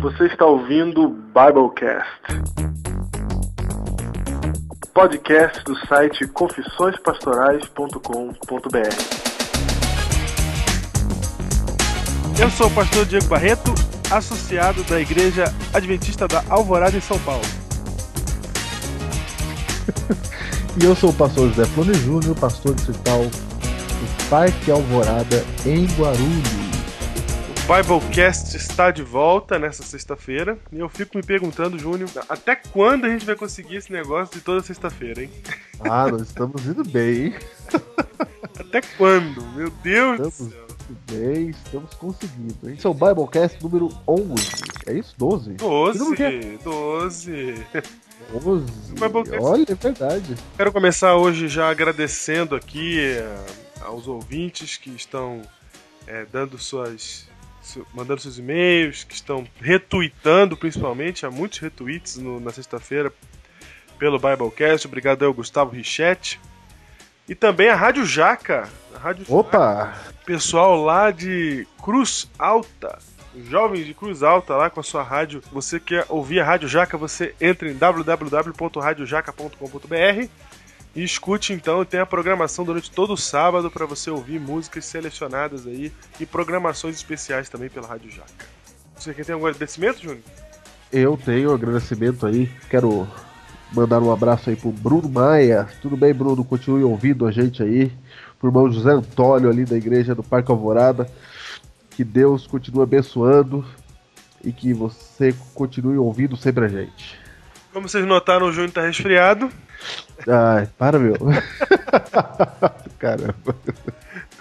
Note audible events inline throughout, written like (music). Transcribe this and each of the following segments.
Você está ouvindo o Biblecast. Podcast do site confissõespastorais.com.br. Eu sou o pastor Diego Barreto, associado da Igreja Adventista da Alvorada em São Paulo. (laughs) E eu sou o pastor José Flone Júnior, pastor distrital do Parque Alvorada em Guarulhos. O Biblecast está de volta nessa sexta-feira e eu fico me perguntando, Júnior, até quando a gente vai conseguir esse negócio de toda sexta-feira, hein? Ah, nós estamos indo bem, hein? (laughs) Até quando? Meu Deus do Estamos céu. indo bem, estamos conseguindo. Esse é o Biblecast número 11. É isso? 12? Que número que é? 12, 12. 12. Biblecast. Olha, é verdade. Quero começar hoje já agradecendo aqui eh, aos ouvintes que estão eh, dando suas. Mandando seus e-mails, que estão retweetando principalmente, há muitos retweets no- na sexta-feira pelo Biblecast. Obrigado ao Gustavo Richetti. E também a Rádio Jaca. A Rádio Jaca, Opa! pessoal lá de Cruz Alta. Jovens de Cruz Alta lá com a sua rádio. Você quer ouvir a Rádio Jaca, você entra em www.radiojaca.com.br e escute então, tem a programação durante todo o sábado para você ouvir músicas selecionadas aí e programações especiais também pela Rádio Jaca. Você quer ter algum agradecimento, Júnior? Eu tenho um agradecimento aí. Quero mandar um abraço aí pro Bruno Maia. Tudo bem, Bruno? Continue ouvindo a gente aí. Pro irmão José Antônio ali da igreja do Parque Alvorada. Que Deus continue abençoando e que você continue ouvindo sempre a gente. Como vocês notaram, o Júnior tá resfriado. Ai, para, meu. (laughs) Caramba.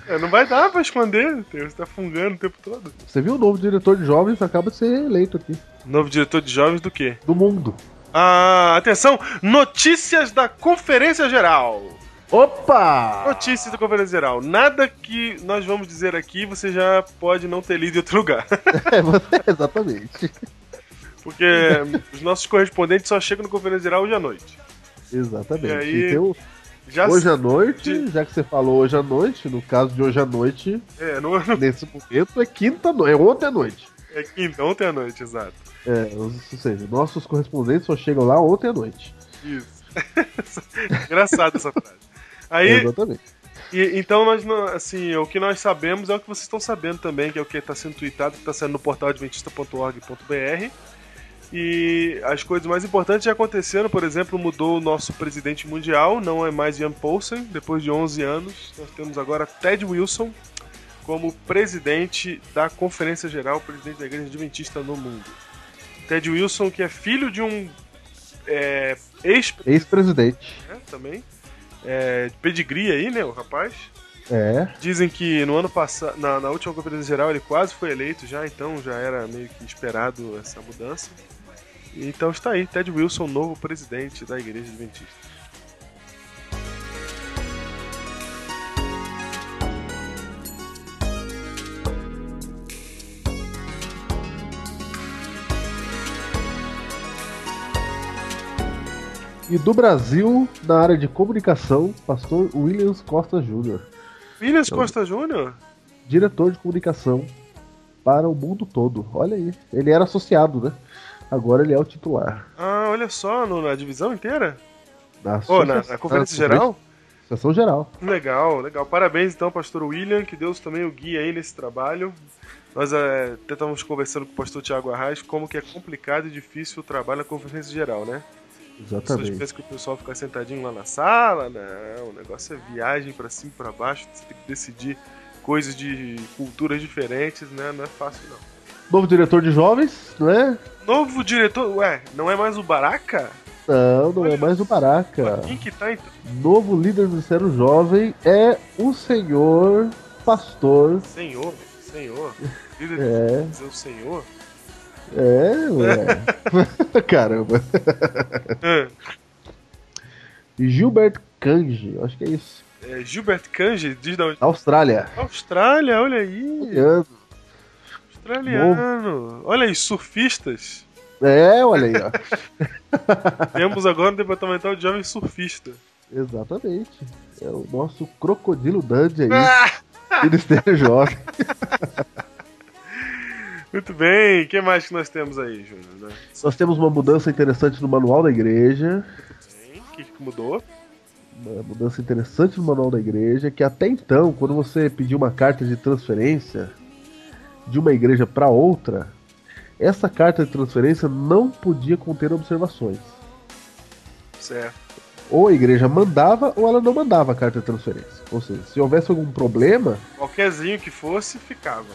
É, não vai dar pra esconder, você tá fungando o tempo todo. Você viu o novo diretor de jovens? Acaba de ser eleito aqui. Novo diretor de jovens do quê? Do mundo. Ah, atenção! Notícias da Conferência Geral! Opa! Notícias da Conferência Geral. Nada que nós vamos dizer aqui você já pode não ter lido em outro lugar. (laughs) É, (laughs) exatamente. Porque os nossos correspondentes só chegam na Conferência Geral hoje à noite. Exatamente. E aí, Então, hoje à noite, de- já que você falou hoje à noite, no caso de hoje à noite, É, no, nesse momento é quinta noite, é ontem à noite. é quinta, ontem à noite, exato. É, ou seja, nossos correspondentes só chegam lá ontem à noite. Isso. (laughs) Engraçado essa frase. Aí, Exatamente. E- então nós assim, o que nós sabemos é o que vocês estão sabendo também, que é o que está sendo tweetado, que está saindo no portal adventista.org.br. E as coisas mais importantes já aconteceram, por exemplo, mudou o nosso presidente mundial, não é mais Ian Paulsen, depois de 11 anos, nós temos agora Ted Wilson como presidente da Conferência Geral, presidente da Igreja Adventista no mundo. Ted Wilson, que é filho de um é, ex-presidente Ex-presidente. né, também, é, de pedigree aí, né, o rapaz. É. Dizem que no ano passado, na, na última conferência geral, ele quase foi eleito já, então já era meio que esperado essa mudança. Então está aí, Ted Wilson, novo presidente da Igreja Adventista. E do Brasil, na área de comunicação, pastor Williams Costa Júnior, Williams Eu- Costa Júnior? diretor de comunicação para o mundo todo. Olha aí, ele era associado, né? Agora ele é o titular. Ah, olha só, no- na divisão inteira? Da Ou na, na conferência na geral? Associação Geral. Legal, legal. Parabéns então, pastor William, que Deus também o guie aí nesse trabalho. Nós é, até estávamos conversando com o pastor Tiago Arraes como que é complicado e difícil o trabalho na conferência geral, né? As pessoas Exatamente. pensam que o pessoal fica sentadinho lá na sala, não, o negócio é viagem pra cima e pra baixo, você tem que decidir coisas de culturas diferentes, né? Não é fácil não. Novo diretor de jovens, não é? Novo diretor, ué, não é mais o Baraka? Não, não é mais o Baraca. Quem que tá então? Novo líder do Ministério Jovem é o senhor pastor. Senhor, senhor. Líder É, dizer o senhor? é, ué. (laughs) Caramba. Ah, Gilbert Kanji, acho que é isso. É, Gilbert Kanji, diz da onde? Austrália. Austrália, olha aí. Olhando. Australiano. Olha aí, surfistas. É, olha aí, ó. (laughs) Temos agora um departamental de jovem surfista. Exatamente. É o nosso crocodilo Dandy aí, Ah! Ministério Jovem. (laughs) Muito bem, o que mais que nós temos aí, Júnior? Nós temos uma mudança interessante no manual da igreja. Bem, O que, que mudou? Uma mudança interessante no manual da igreja, que até então, quando você pediu uma carta de transferência de uma igreja para outra, essa carta de transferência não podia conter observações. Certo. Ou a igreja mandava ou ela não mandava a carta de transferência. Ou seja, se houvesse algum problema, Qualquerzinho que fosse, ficava.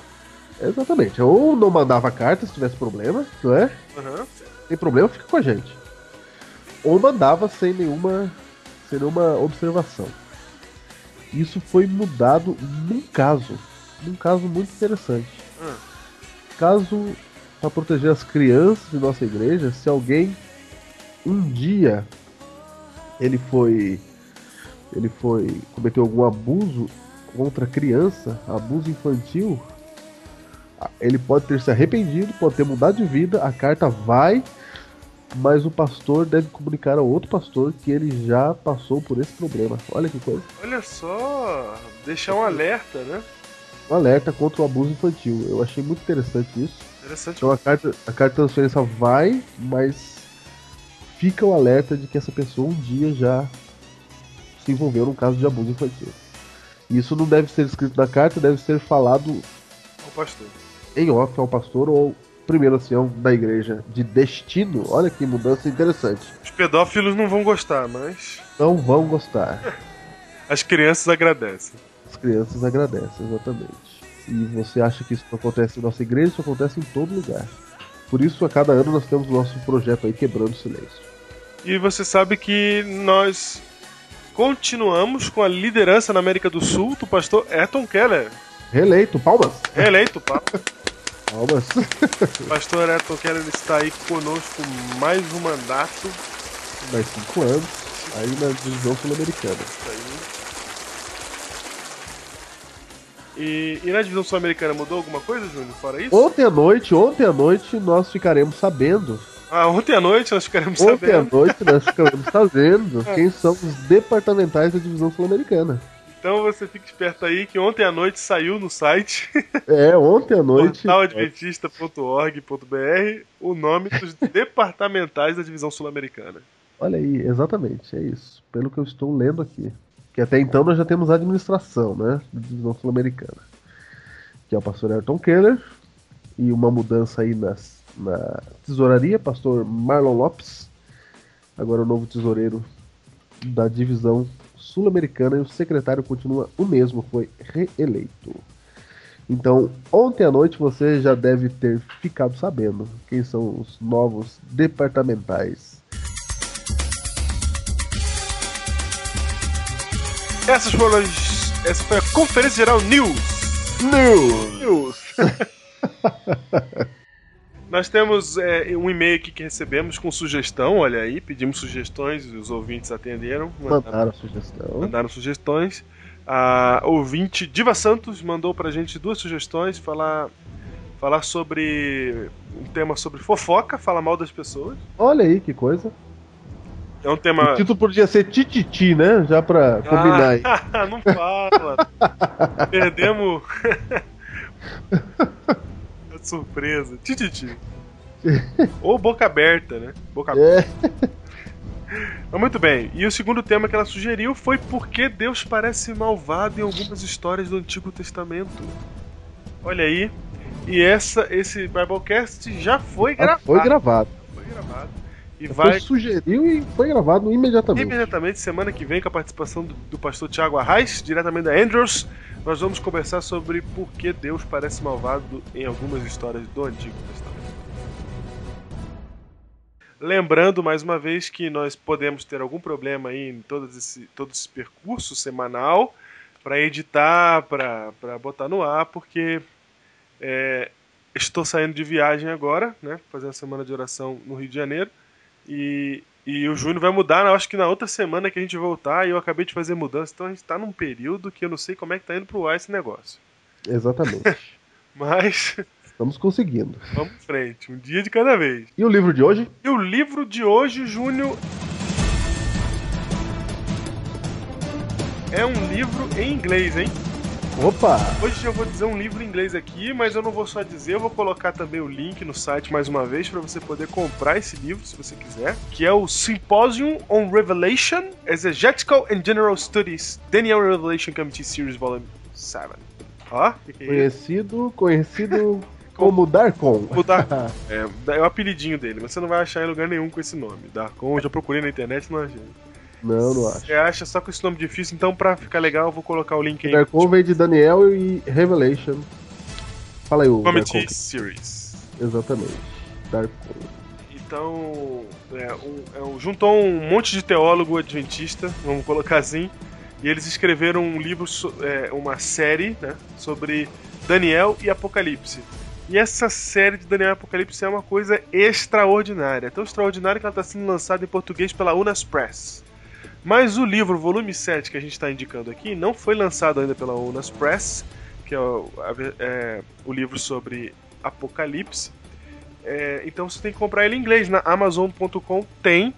exatamente, ou não mandava a carta se tivesse problema, não é? Aham. Tem problema, fica com a gente. Ou mandava sem nenhuma, sem nenhuma observação. Isso foi mudado num caso, num caso muito interessante. Caso para proteger as crianças de nossa igreja, se alguém um dia ele foi ele foi cometeu algum abuso contra criança, abuso infantil, ele pode ter se arrependido, pode ter mudado de vida, a carta vai, mas o pastor deve comunicar ao outro pastor que ele já passou por esse problema. Olha que coisa. Olha só, deixar um alerta, né? Um alerta contra o abuso infantil. Eu achei muito interessante isso. Interessante. Então a carta, a carta de transferência vai, mas fica o alerta de que essa pessoa um dia já se envolveu num caso de abuso infantil. Isso não deve ser escrito na carta, deve ser falado O pastor. em off ao pastor ou primeiro ancião da igreja de destino. Olha que mudança interessante. Os pedófilos não vão gostar, mas Não vão gostar. (laughs) as crianças agradecem. As crianças agradecem, exatamente. E você acha que isso não acontece em nossa igreja? Isso acontece em todo lugar. Por isso, a cada ano nós temos o nosso projeto aí Quebrando o Silêncio. E você sabe que nós continuamos com a liderança na América do Sul do pastor Ayrton Keller. Reeleito, palmas! Reeleito. Palmas! (laughs) O (laughs) pastor Ayrton Keller está aí conosco mais um mandato. Mais cinco anos, aí na divisão sul-americana. Isso aí. E, e na divisão sul-americana mudou alguma coisa, Júnior? Fora isso? Ontem à noite, ontem à noite, nós ficaremos sabendo. Ah, ontem à noite nós ficaremos Ontem à sabendo. noite nós ficaremos (laughs) sabendo quem são os departamentais da divisão sul-americana. Então você fica esperto aí que ontem à noite saiu no site (laughs) É, ontem à noite. portaladventista.org.br o nome dos (laughs) departamentais da divisão sul-americana. Olha aí, exatamente, é isso. Pelo que eu estou lendo aqui. Que até então nós já temos a administração, né? Da divisão sul-americana. Que é o pastor Ayrton Keller. E uma mudança aí nas, na tesouraria, pastor Marlon Lopes. Agora o novo tesoureiro da divisão sul-americana. E o secretário continua o mesmo, foi reeleito. Então, ontem à noite você já deve ter ficado sabendo quem são os novos departamentais Essas foram as, essa foi a Conferência Geral News. News. News. (laughs) Nós temos é, um e-mail aqui que recebemos com sugestão, olha aí, pedimos sugestões os ouvintes atenderam. mandaram- Mandaram sugestão. mandaram sugestões. A ouvinte Diva Santos mandou pra gente duas sugestões, falar falar sobre um tema sobre fofoca, falar mal das pessoas. Olha aí que coisa. É um tema O título podia ser Tititi, né? Já pra combinar aí. Ah, (laughs) não fala. Perdemos a (laughs) surpresa. Tititi. (laughs) Ou boca aberta, né? Boca aberta. É, Mas muito bem. E o segundo tema que ela sugeriu foi por que Deus parece malvado em algumas histórias do Antigo Testamento. Olha aí. E essa, esse Biblecast já foi gravado. foi gravado. Foi gravado. E Foi vai sugeriu e foi gravado imediatamente. imediatamente, semana que vem, com a participação do, do pastor Tiago Arraes, diretamente da Andrews, nós vamos conversar sobre por que Deus parece malvado em algumas histórias do Antigo Testamento. Lembrando mais uma vez que nós podemos ter algum problema aí em todo esse, todo esse percurso semanal para editar, para botar no ar, porque é, estou saindo de viagem agora, né? Fazer a semana de oração no Rio de Janeiro. E, e o Júnior vai mudar, eu acho que na outra semana que a gente voltar, e eu acabei de fazer mudança, então a gente tá num período que eu não sei como é que tá indo pro ar esse negócio. Exatamente. (laughs) Mas Estamos conseguindo. vamos em frente, um dia de cada vez. E o livro de hoje? E o livro de hoje, Júnior. É um livro em inglês, hein? Opa! Hoje eu vou dizer um livro em inglês aqui, mas eu não vou só dizer, eu vou colocar também o link no site mais uma vez para você poder comprar esse livro, se você quiser, que é o Symposium on Revelation, Exegetical and General Studies, Daniel Revelation Committee Series Volume 7. Ó? Conhecido, conhecido (laughs) como Darkon. O Darkon. (laughs) É, é o apelidinho dele, mas você não vai achar em lugar nenhum com esse nome. Darkon, eu já procurei na internet e não achei. Não, não acho. Você acha só com esse nome difícil, então pra ficar legal eu vou colocar o link aí. Darkon vem de Daniel e Revelation. Fala aí, o Darkon. Series. Exatamente. Darkon. Então, é, um- é um- juntou um monte de teólogo adventista, vamos colocar assim, e eles escreveram um livro, é, uma série, né, sobre Daniel e Apocalipse. E essa série de Daniel e Apocalipse é uma coisa extraordinária. Tão extraordinária que ela está sendo lançada em português pela Unas Press. Mas o livro, volume 7, que a gente está indicando aqui, não foi lançado ainda pela Unas Press, que é o, é, o livro sobre Apocalipse. É, então você tem que comprar ele em inglês. Na Amazon.com tem.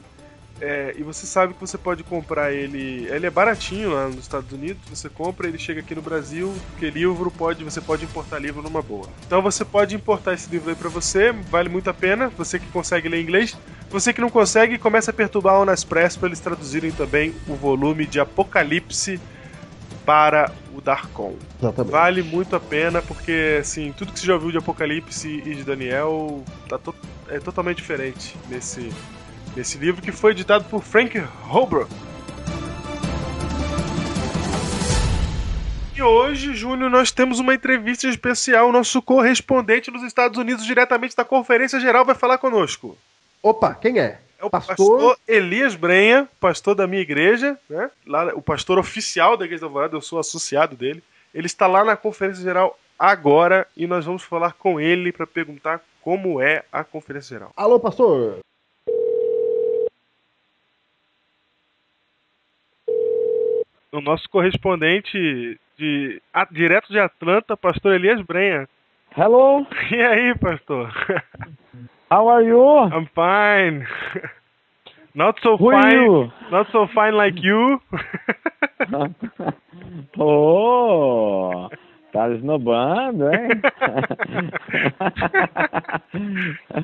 É, e você sabe que você pode comprar ele. Ele é baratinho lá nos Estados Unidos. Você compra, ele chega aqui no Brasil. Porque livro pode. Você pode importar livro numa boa. Então você pode importar esse livro aí pra você. Vale muito a pena. Você que consegue ler inglês. Você que não consegue, começa a perturbar a Unas Press para eles traduzirem também o volume de Apocalipse para o Darkon. Exatamente. Vale muito a pena, porque assim, tudo que você já ouviu de Apocalipse e de Daniel tá to- é totalmente diferente nesse, nesse livro que foi editado por Frank Holbrook. E hoje, Júnior, nós temos uma entrevista especial. O nosso correspondente nos Estados Unidos, diretamente da Conferência Geral, vai falar conosco. Opa, quem é? É o Pastor- pastor, Elias Brenha, pastor da minha igreja, né? Lá, o pastor oficial da Igreja da Alvorada, eu sou associado dele. Ele está lá na Conferência Geral agora e nós vamos falar com ele para perguntar como é a Conferência Geral. Alô, pastor? O nosso correspondente de a- direto de Atlanta, pastor Elias Brenha. Hello, E aí, pastor? how are you? I'm fine. Not so Who fine. you? Not so fine like you. (laughs) oh, tá esnobando, hein?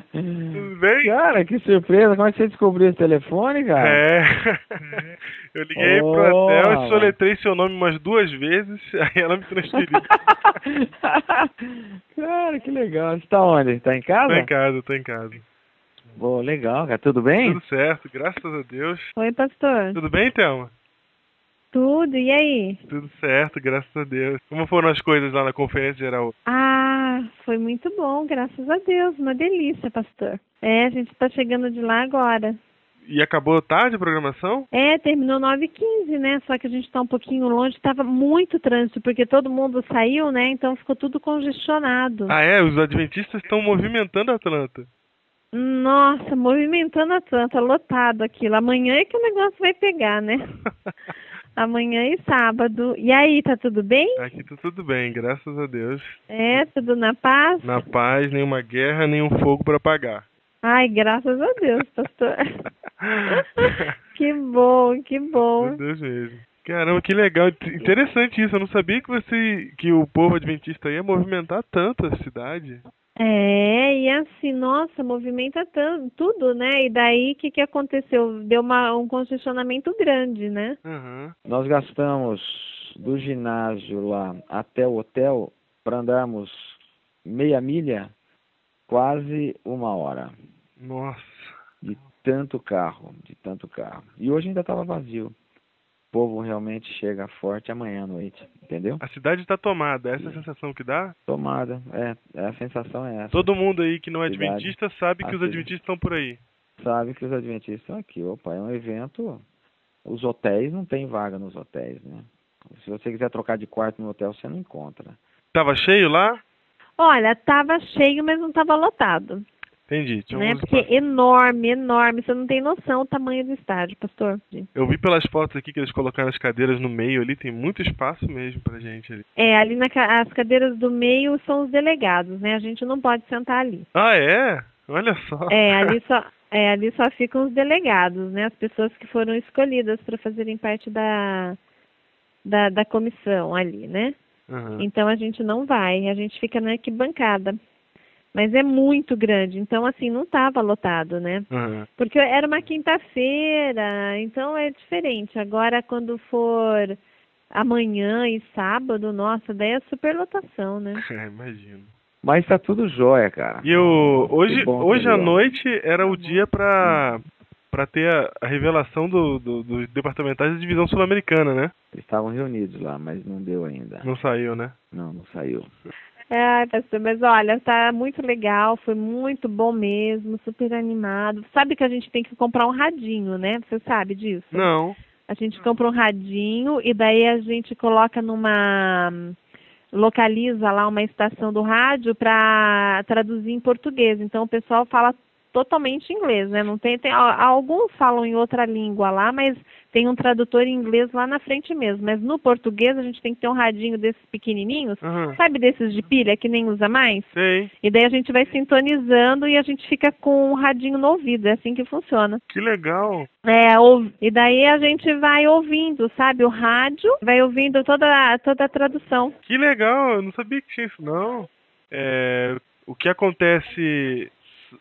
Tudo bem? cara, que surpresa. Como é que você descobriu esse telefone, cara? É. (laughs) Eu liguei pro Oh, hotel e soletrei seu nome umas duas vezes, (laughs) aí ela me transferiu. (laughs) cara, que legal. Você tá onde? Tá em casa? tô em casa, tô em casa. Pô, legal, cara. Tudo bem? Tudo certo, graças a Deus. Oi, pastor. Tudo bem, Thelma? Tudo, e aí? Tudo certo, graças a Deus. Como foram as coisas lá na conferência geral? Ah, foi muito bom, graças a Deus. Uma delícia, pastor. É, a gente tá chegando de lá agora. E acabou tarde a programação? É, terminou 9h15, né? Só que a gente tá um pouquinho longe, tava muito trânsito, porque todo mundo saiu, né? Então ficou tudo congestionado. Ah, é? Os adventistas estão movimentando Atlanta. Nossa, movimentando a Santa, lotado aquilo. Amanhã é que o negócio vai pegar, né? (laughs) Amanhã e sábado. E aí, tá tudo bem? Aqui tá tudo bem, graças a Deus. É, tudo na paz? Na paz, nenhuma guerra, nenhum fogo para apagar. Ai, graças a Deus, pastor. (laughs) que bom, que bom. Meu Deus mesmo. Caramba, que legal. Interessante isso. Eu não sabia que você. que o povo adventista ia movimentar tanto a cidade. É, e assim, nossa, movimenta tan- tudo, né? E daí, o que, que aconteceu? Deu uma, um congestionamento grande, né? Aham. Nós gastamos do ginásio lá até o hotel para andarmos meia milha, quase uma hora. Nossa. De tanto carro, de tanto carro. E hoje ainda estava vazio. O povo realmente chega forte amanhã à noite, entendeu? A cidade tá tomada. Essa é a sensação que dá? Tomada, é, é, a sensação é essa. Todo mundo aí que não é Cidade. adventista sabe que os adventistas estão por aí. Sabe que os adventistas estão aqui. Opa, é um evento. Os hotéis não tem vaga nos hotéis, né? Se você quiser trocar de quarto no hotel, você não encontra. Tava cheio lá? Olha, tava cheio, mas não tava lotado, Entendi. Tinha né? Porque espaços. enorme, enorme. Você não tem noção o tamanho do estádio, pastor. Eu vi pelas fotos aqui que eles colocaram as cadeiras no meio ali, tem muito espaço mesmo pra gente ali. É, ali na, as cadeiras do meio são os delegados, né? A gente não pode sentar ali. Ah, é? Olha só. É, ali (laughs) só, é, ali só ficam os delegados, né? As pessoas que foram escolhidas para fazerem parte da, da, da comissão ali, né? Uhum. Então a gente não vai, a gente fica na arquibancada. Mas é muito grande, então assim, não estava lotado, né? Uhum. Porque era uma quinta-feira, então é diferente. Agora quando for amanhã e sábado, nossa, daí é superlotação, né? (laughs) É, imagino. Mas tá tudo jóia, cara. E o, hoje, hoje à noite era o dia pra, pra ter a, a revelação do, do, dos departamentais da divisão sul-americana, né? Eles estavam reunidos lá, mas não deu ainda. Não saiu, né? Não, não saiu. Ai, pastor, mas olha, tá muito legal, foi muito bom mesmo, super animado. Sabe que a gente tem que comprar um radinho, né? Você sabe disso? Não. A gente compra um radinho e daí a gente coloca numa localiza lá uma estação do rádio para traduzir em português. Então o pessoal fala totalmente inglês, né? Não tem, tem alguns falam em outra língua lá, mas tem um tradutor em inglês lá na frente mesmo. Mas no português a gente tem que ter um radinho desses pequenininhos, Aham. sabe desses de pilha que nem usa mais? Sei. E daí a gente vai sintonizando e a gente fica com o radinho no ouvido, é assim que funciona. Que legal. É, e daí a gente vai ouvindo, sabe, o rádio, vai ouvindo toda, toda a tradução. Que legal. Eu não sabia que tinha isso, não. É, o que acontece...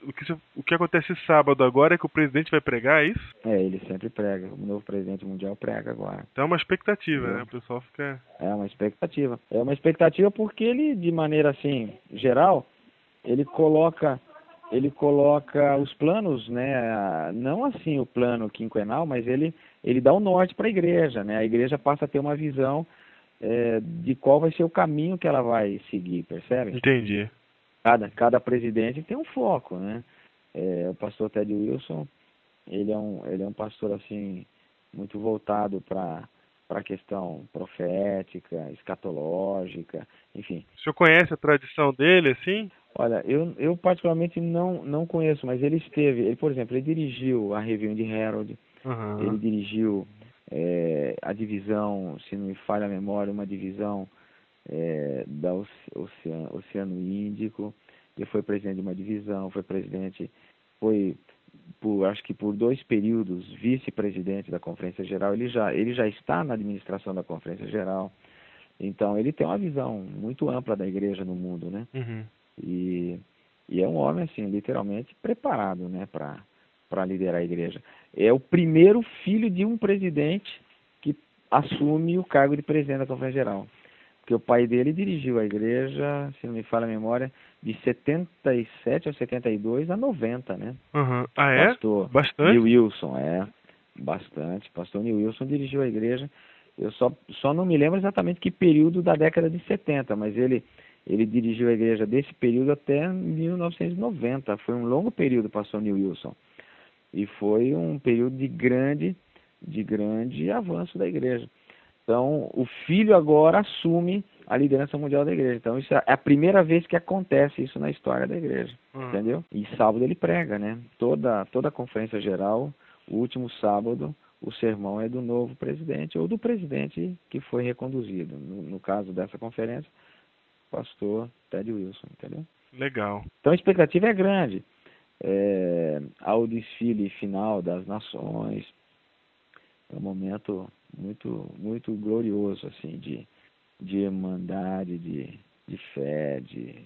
O que, o que acontece sábado agora é que o presidente vai pregar, é isso? É, ele sempre prega. O novo presidente mundial prega agora. Então é uma expectativa, né? O pessoal fica... É uma expectativa. É uma expectativa porque ele, de maneira assim, geral, ele coloca ele coloca os planos, né? Não assim o plano quinquenal, mas ele ele dá o norte para a igreja, né? A igreja passa a ter uma visão eh, de qual vai ser o caminho que ela vai seguir, percebe? Entendi. Cada, cada presidente tem um foco, né? É, o pastor Ted Wilson, ele é um, ele é um pastor assim muito voltado para para a questão profética, escatológica, enfim. O senhor conhece a tradição dele, assim? Olha, eu, eu particularmente não não conheço, mas ele esteve, ele por exemplo, ele dirigiu a Review de Herald, Aham. ele dirigiu é, a divisão, se não me falha a memória, uma divisão é, da Oce- Oceano, Oceano Índico. Ele foi presidente de uma divisão, foi presidente, foi por acho que por dois períodos vice-presidente da Conferência Geral. Ele já ele já está na administração da Conferência Geral. Então ele tem uma visão muito ampla da igreja no mundo, né? Uhum. E, e é um homem assim literalmente preparado, né, para para liderar a igreja. É o primeiro filho de um presidente que assume o cargo de presidente da Conferência Geral. Porque o pai dele dirigiu a igreja, se não me falha a memória, de 77 ou 72 a 90, né? Aham. Ah, é? Pastor Bastante? Neil Wilson, é. Bastante. Pastor Neil Wilson dirigiu a igreja. Eu só, só não me lembro exatamente que período da década de 70, mas ele, ele dirigiu a igreja desse período até 1990. Foi um longo período, pastor Neil Wilson. E foi um período de grande, de grande avanço da igreja. Então, o filho agora assume a liderança mundial da igreja. Então, isso é a primeira vez que acontece isso na história da igreja Uhum. entendeu? E sábado ele prega, né? Toda toda a conferência geral, o último sábado, o sermão é do novo presidente ou do presidente que foi reconduzido. No, no caso dessa conferência, pastor Ted Wilson, entendeu? Legal. Então a expectativa é grande. É, ao desfile final das nações, é um momento muito muito glorioso assim de de irmandade, de, de fé, de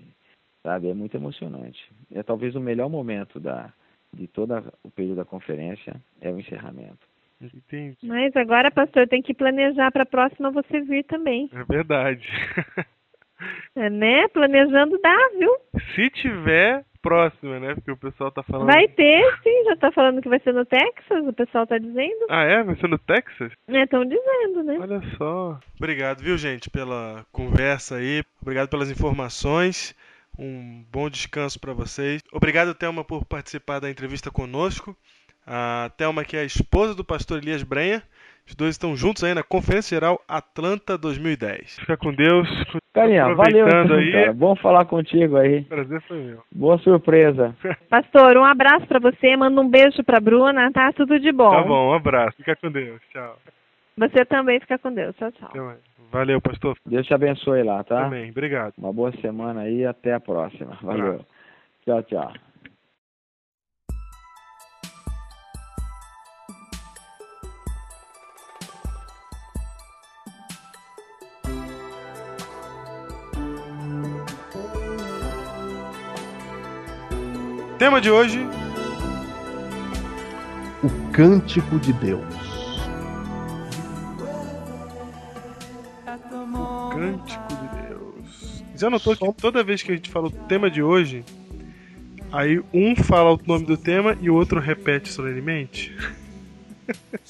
sabe, é muito emocionante. É talvez o melhor momento da de todo o período da conferência é o encerramento. Entendi. Mas agora, pastor, tem que planejar para a próxima você vir também. É verdade. (laughs) É, né? Planejando dá, viu? Se tiver próxima, né? Porque o pessoal tá falando. Vai ter, sim, já tá falando que vai ser no Texas, o pessoal tá dizendo. Ah, é? Vai ser no Texas? Estão dizendo, né? Olha só. Obrigado, viu, gente, pela conversa aí. Obrigado pelas informações. Um bom descanso para vocês. Obrigado, Thelma, por participar da entrevista conosco. A Thelma, que é a esposa do pastor Elias Brenha. Os dois estão juntos aí na Conferência Geral Atlanta 2010. Fica com Deus. Carinha, valeu então, aí. cara. Bom falar contigo aí. Prazer foi meu. Boa surpresa. (laughs) Pastor, um abraço para você, manda um beijo pra Bruna, tá? Tudo de bom. Tá bom, um abraço. Fica com Deus. Tchau. Você também fica com Deus. Tchau, tchau. Valeu, pastor. Deus te abençoe lá, tá? Também. Obrigado. Uma boa semana aí e até a próxima. Valeu. Tchau, tchau. Tema de hoje: O Cântico de Deus. Cântico de Deus. Já notou que toda vez que a gente fala o tema de hoje, aí um fala o nome do tema e o outro repete solenemente?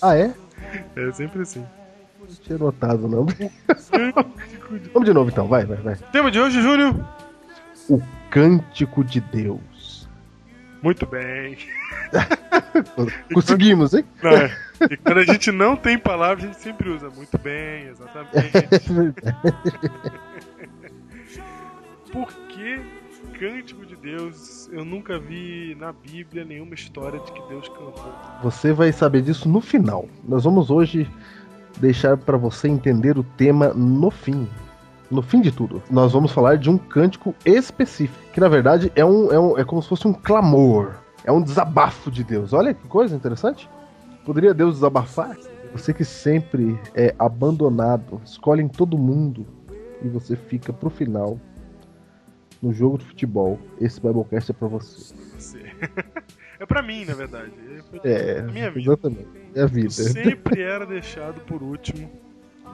Ah, é? (laughs) É sempre assim. Não tinha notado, não. (laughs) Vamos de novo então, vai, vai, vai. Tema de hoje, Júlio? O Cântico de Deus. Muito bem. (laughs) Conseguimos, hein? Não, é. E quando a gente não tem palavra, a gente sempre usa. Muito bem, exatamente. (laughs) Por que cântico de Deus? Eu nunca vi na Bíblia nenhuma história de que Deus cantou. Você vai saber disso no final. Nós vamos hoje deixar para você entender o tema no fim. No fim de tudo, nós vamos falar de um cântico específico, que na verdade é, um, é, um, é como se fosse um clamor, é um desabafo de Deus. Olha que coisa interessante. Poderia Deus desabafar? Você que sempre é abandonado, escolhem todo mundo e você fica pro final no jogo de futebol. Esse Biblecast é pra você. (laughs) É pra mim, na verdade. É, a minha vida. exatamente. É a vida. Sempre era deixado por último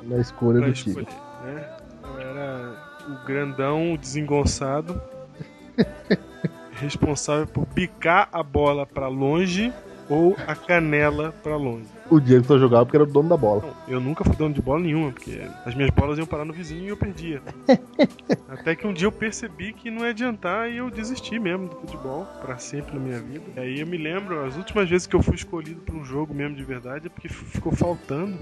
Na escolha do time. né? Era o grandão, o desengonçado, (laughs) responsável por bicar a bola pra longe ou a canela pra longe. O Diego só jogava porque era o dono da bola. Não, eu nunca fui dono de bola nenhuma, porque as minhas bolas iam parar no vizinho e eu perdia. (laughs) Até que um dia eu percebi que não ia adiantar e eu desisti mesmo do futebol pra sempre na minha vida. Aí eu me lembro, as últimas vezes que eu fui escolhido pra um jogo mesmo de verdade é porque ficou faltando.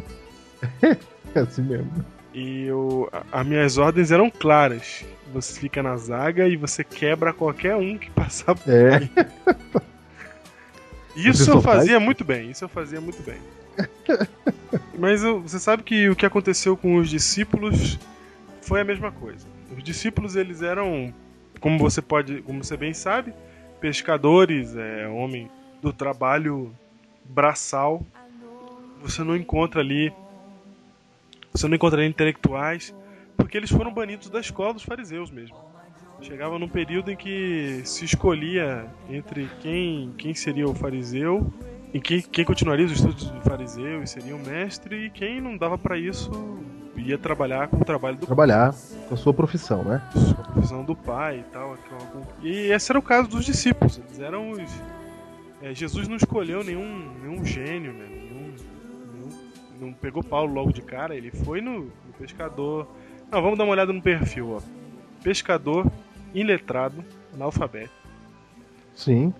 (laughs) É assim mesmo. E eu, a- as minhas ordens eram claras. Você fica na zaga e você quebra qualquer um que (laughs) passar por É, Isso Você eu faz? fazia muito bem, isso eu fazia muito bem. (laughs) Mas eu- você sabe que o que aconteceu com os discípulos foi a mesma coisa. Os discípulos eles eram, como você pode, como você bem sabe, pescadores, é, homem do trabalho braçal. Você não encontra ali, você não encontra ali intelectuais, porque eles foram banidos da escola dos fariseus mesmo. Chegava num período em que se escolhia entre quem, quem seria o fariseu e quem, quem continuaria os estudos do fariseu e seria o mestre e quem não dava pra isso ia trabalhar com o trabalho do trabalhar com a sua profissão, né? a profissão do pai e tal. E esse era o caso dos discípulos. Eles eram os. é, Jesus não escolheu nenhum, nenhum gênio, né? Não pegou Paulo logo de cara, ele foi no, no pescador. Não, vamos dar uma olhada no perfil, ó. Pescador, iletrado, analfabeto, Sim,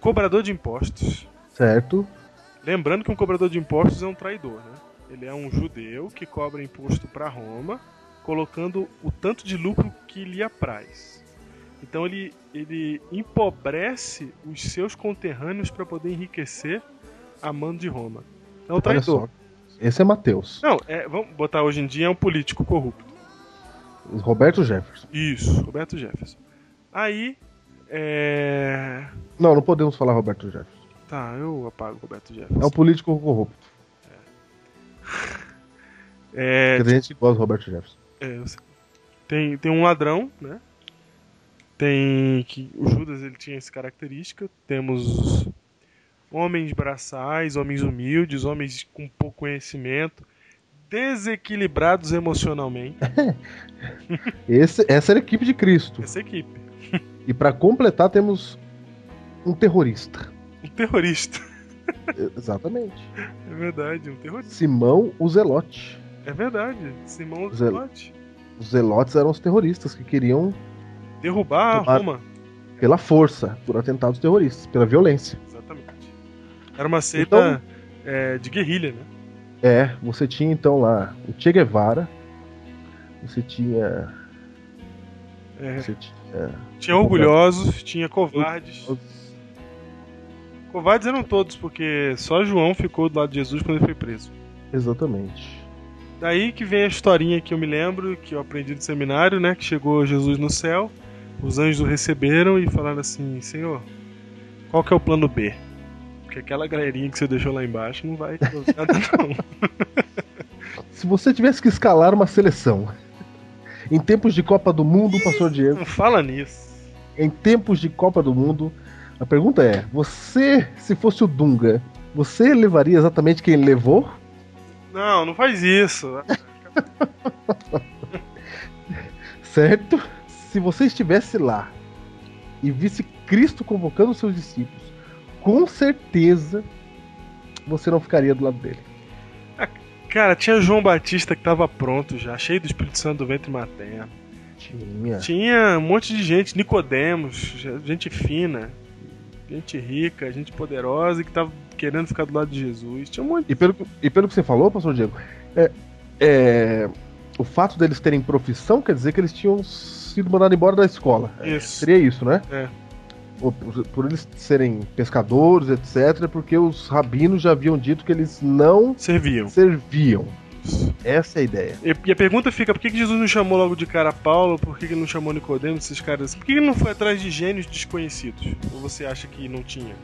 cobrador de impostos. certo. Lembrando que um cobrador de impostos é um traidor, né? Ele é um judeu que cobra imposto para Roma, colocando o tanto de lucro que lhe apraz. Então ele, ele empobrece os seus conterrâneos para poder enriquecer a mão de Roma. É um traidor. Esse é Mateus. Não, é, vamos botar hoje em dia é um político corrupto. Roberto Jefferson. Isso, Roberto Jefferson. Aí, é... Não, não podemos falar Roberto Jefferson. Tá, eu apago Roberto É Jefferson. um político corrupto. É, Porque tem gente que gosta do Roberto Jefferson. É, eu sei. tem, tem um ladrão, né? Tem que o Judas ele tinha essa característica. Temos homens braçais, homens humildes, homens com pouco conhecimento, desequilibrados emocionalmente. (laughs) Esse, essa era a equipe de Cristo. Essa equipe, E pra completar temos um terrorista. um terrorista. (laughs) Exatamente. É verdade, um terrorista. Simão o Zelote. É verdade. Simão Zel- Zelote. Os Zelotes eram os terroristas que queriam, Derrubar Roma. pela força, por atentados terroristas, pela violência. Era uma seita Então- é, de guerrilha, né? É, você tinha então lá o Che Guevara, você tinha. É, Você tinha Tinha orgulhosos, tinha covardes. os- Covardes eram todos, porque só João ficou do lado de Jesus quando ele foi preso. Exatamente. Daí que vem a historinha que eu me lembro, que eu aprendi no seminário, né? Que chegou Jesus no céu, os anjos o receberam e falaram assim: Senhor, qual que é o plano B? Porque aquela galerinha que você deixou lá embaixo não vai nada, não. (laughs) Se você tivesse que escalar uma seleção, em tempos de Copa do Mundo, Pastor Diego, Não fala nisso. em tempos de Copa do Mundo, A pergunta é: você, se fosse o Dunga, você levaria exatamente quem levou? Não, não faz isso. (laughs) certo? Se você estivesse lá e visse Cristo convocando seus discípulos, com certeza você não ficaria do lado dele. Cara, tinha João Batista que tava pronto já, cheio do Espírito Santo do ventre materno. Tinha. Tinha um monte de gente, Nicodemos, gente fina, gente rica, gente poderosa que tava querendo ficar do lado de Jesus. Tinha um monte. E pelo, e pelo que você falou, pastor Diego, é, é, o fato deles terem profissão quer dizer que eles tinham sido mandados embora da escola. Isso. Seria isso, né? É. Por, por eles serem pescadores, etc., porque os rabinos já haviam dito que eles não Serviam. serviam. Essa é a ideia. E, e a pergunta fica, por que, que Jesus não chamou logo de cara Paulo? Por que, não chamou Nicodemos, esses caras? Por que, que ele não foi atrás de gênios desconhecidos? Ou você acha que não tinha?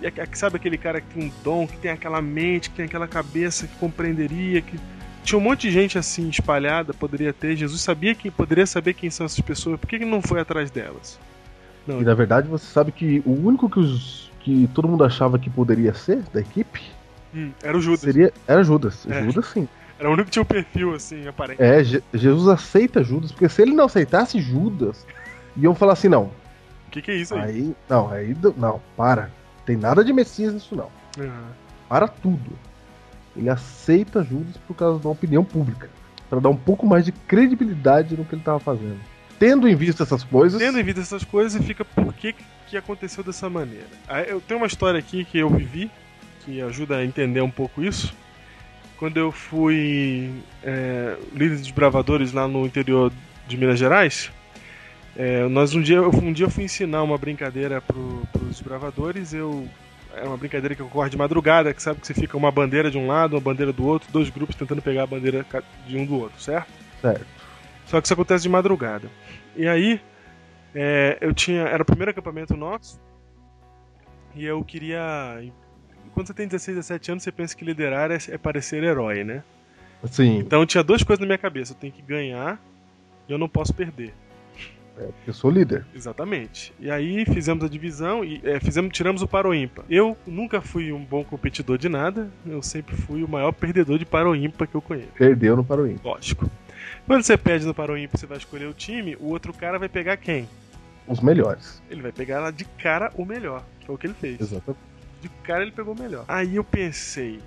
E a- sabe aquele cara que tem um dom, que tem aquela mente, que tem aquela cabeça que compreenderia, que tinha um monte de gente assim espalhada, poderia ter. Jesus sabia que poderia saber quem são essas pessoas. Por que, que ele não foi atrás delas? Não, E na verdade você sabe que o único que, os, que todo mundo achava que poderia ser da equipe hum, era o Judas. seria era Judas. É. Judas sim. Era o único que tinha um perfil assim, aparente. É, Je- Jesus aceita Judas, porque se ele não aceitasse Judas, (laughs) iam falar assim, não. O que, que é isso aí? Aí, não, aí não, para. Tem nada de Messias nisso não. Aham. Para tudo. Ele aceita Judas por causa da opinião pública, Pra dar um pouco mais de credibilidade no que ele tava fazendo. Tendo em vista essas coisas, Tendo em vista essas coisas, fica por que, que aconteceu dessa maneira. Eu tenho uma história aqui que eu vivi, que ajuda a entender um pouco isso. Quando eu fui é, líder de desbravadores lá no interior de Minas Gerais, é, nós um dia, eu- um dia eu fui ensinar uma brincadeira para os desbravadores. Eu é uma brincadeira que ocorre de madrugada, que sabe que você fica uma bandeira de um lado, uma bandeira do outro, dois grupos tentando pegar a bandeira de um do outro, certo? certo. Só que isso acontece de madrugada. E aí, é, eu tinha. Era o primeiro acampamento nosso. E eu queria. Quando você tem 16, 17 anos, você pensa que liderar é, é parecer herói, né? Assim, Então tinha duas coisas na minha cabeça. Eu tenho que ganhar e eu não posso perder. eu sou líder. Exatamente. E aí fizemos a divisão e é, fizemos, tiramos o paro ímpar. Eu nunca fui um bom competidor de nada. Eu sempre fui o maior perdedor de paro ímpar que eu conheço. Perdeu no Paroim. Lógico. Quando você perde no paro ímpar, você vai escolher o time. O outro cara vai pegar quem? Os melhores. Ele vai pegar lá de cara o melhor. Que é o que ele fez. Exatamente. De cara ele pegou o melhor. Aí eu pensei,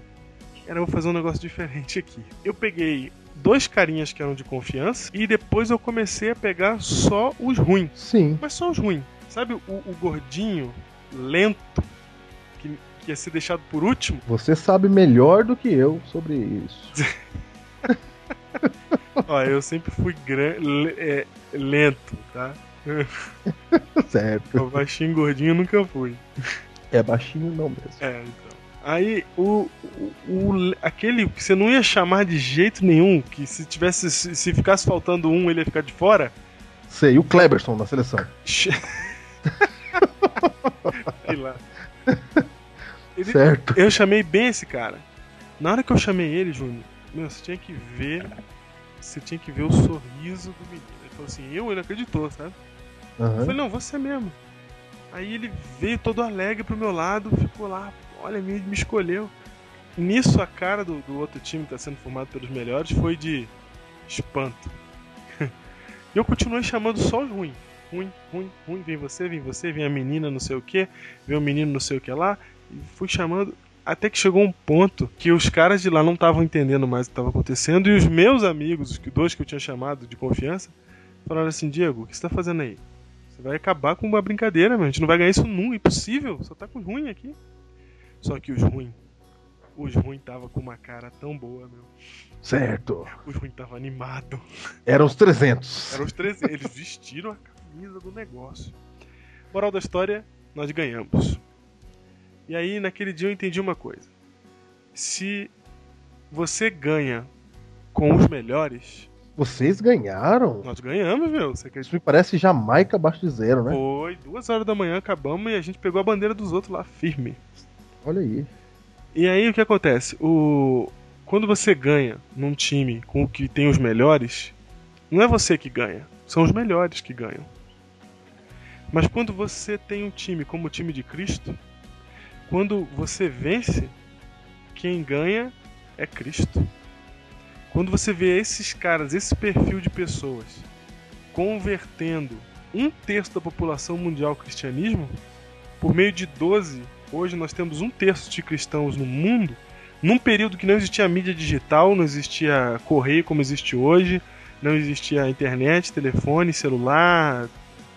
eu vou fazer um negócio diferente aqui. Eu peguei dois carinhas que eram de confiança e depois eu comecei a pegar só os ruins. Sim. Mas só os ruins. Sabe o, o gordinho, lento, que, que ia ser deixado por último? Você sabe melhor do que eu sobre isso. (laughs) Ó, eu sempre fui gran, é, lento, tá? (laughs) certo. O baixinho gordinho nunca fui. É baixinho não mesmo. É, então. Aí, o, o, o- aquele que você não ia chamar de jeito nenhum, que se tivesse, se, se ficasse faltando um, ele ia ficar de fora. Sei, o Kleberson na seleção. (laughs) Sei lá. Ele- Certo. eu chamei bem esse cara. Na hora que eu chamei ele, Júnior, meu, você tinha que ver. Você tinha que ver o sorriso do menino. Ele falou assim, eu, ele acreditou, sabe? Eu Aham. falei, não, você mesmo. Aí ele veio todo alegre pro meu lado, ficou lá, olha, me, me escolheu. Nisso a cara do, do outro time que tá sendo formado pelos melhores foi de espanto. (laughs) E eu continuei chamando só os ruins. Ruim, ruim, ruim, vem você, vem você, vem a menina não sei o que, vem o menino não sei o que lá. E fui chamando. Até que chegou um ponto que os caras de lá não estavam entendendo mais o que estava acontecendo. E os meus amigos, os dois que eu tinha chamado de confiança, falaram assim: Diego, o que você tá fazendo aí? Você vai acabar com uma brincadeira, meu. A gente não vai ganhar isso nunca. Impossível. Só tá com os ruins aqui. Só que os ruins. Os ruins tava com uma cara tão boa, meu. Certo. Os ruins tava animado. Eram os 300. Eram os três. Eles vestiram a camisa do negócio. Moral da história: nós ganhamos. E aí, naquele dia, eu entendi uma coisa. Se você ganha com os melhores, Vocês ganharam? nós ganhamos, meu. Você Isso acredita? me parece Jamaica abaixo de zero, né? Foi, duas horas da manhã acabamos e a gente pegou a bandeira dos outros lá firme. Olha aí. E aí o que acontece? O quando você ganha num time com o que tem os melhores, não é você que ganha, são os melhores que ganham. Mas quando você tem um time como o time de Cristo, quando você vence, quem ganha é Cristo. Quando você vê esses caras, esse perfil de pessoas, convertendo um terço da população mundial ao cristianismo, por meio de 12, hoje nós temos um terço de cristãos no mundo, num período que não existia mídia digital, não existia correio como existe hoje, não existia internet, telefone, celular,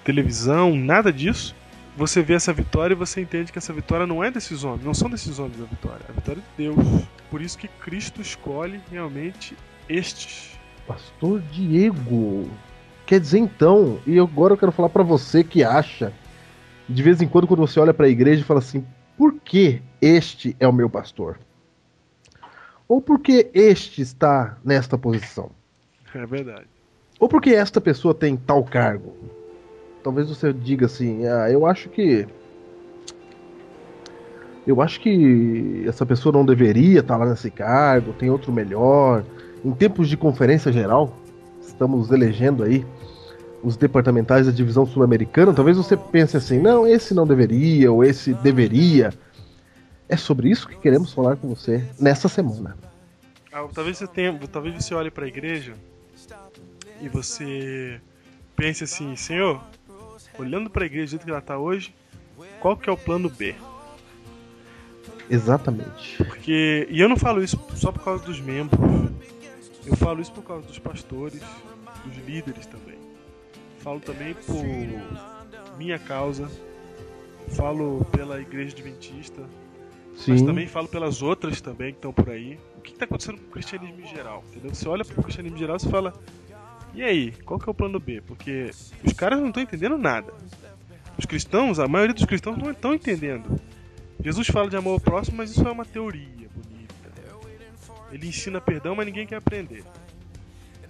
televisão, nada disso. Você vê essa vitória e você entende que essa vitória não é desses homens, não são desses homens a vitória, é a vitória de Deus. Por isso que Cristo escolhe realmente estes. Pastor Diego. Quer dizer então, e agora eu quero falar para você que acha, de vez em quando quando você olha para a igreja e fala assim, por que este é o meu pastor? Ou por que este está nesta posição? É verdade. Ou porque esta pessoa tem tal cargo? Talvez você diga assim, ah, eu acho que. Eu acho que essa pessoa não deveria estar lá nesse cargo, tem outro melhor. Em tempos de conferência geral, estamos elegendo aí os departamentais da divisão sul-americana. Talvez você pense assim, não, esse não deveria, ou esse deveria. É sobre isso que queremos falar com você nessa semana. Ah, talvez você tenha, talvez você olhe para a igreja e você pense assim, Senhor, olhando para a igreja do jeito que ela está hoje, qual que é o plano B? Exatamente. Porque e eu não falo isso só por causa dos membros. Eu falo isso por causa dos pastores, dos líderes também. Falo também por minha causa. Falo pela igreja adventista. Sim. Mas também falo pelas outras também que estão por aí. O que está acontecendo com o cristianismo em geral? Entendeu? Você olha para o cristianismo em geral e fala: e aí, qual que é o plano B? Porque os caras não estão entendendo nada. Os cristãos, a maioria dos cristãos não estão entendendo. Jesus fala de amor ao próximo, mas isso é uma teoria bonita. Ele ensina perdão, mas ninguém quer aprender.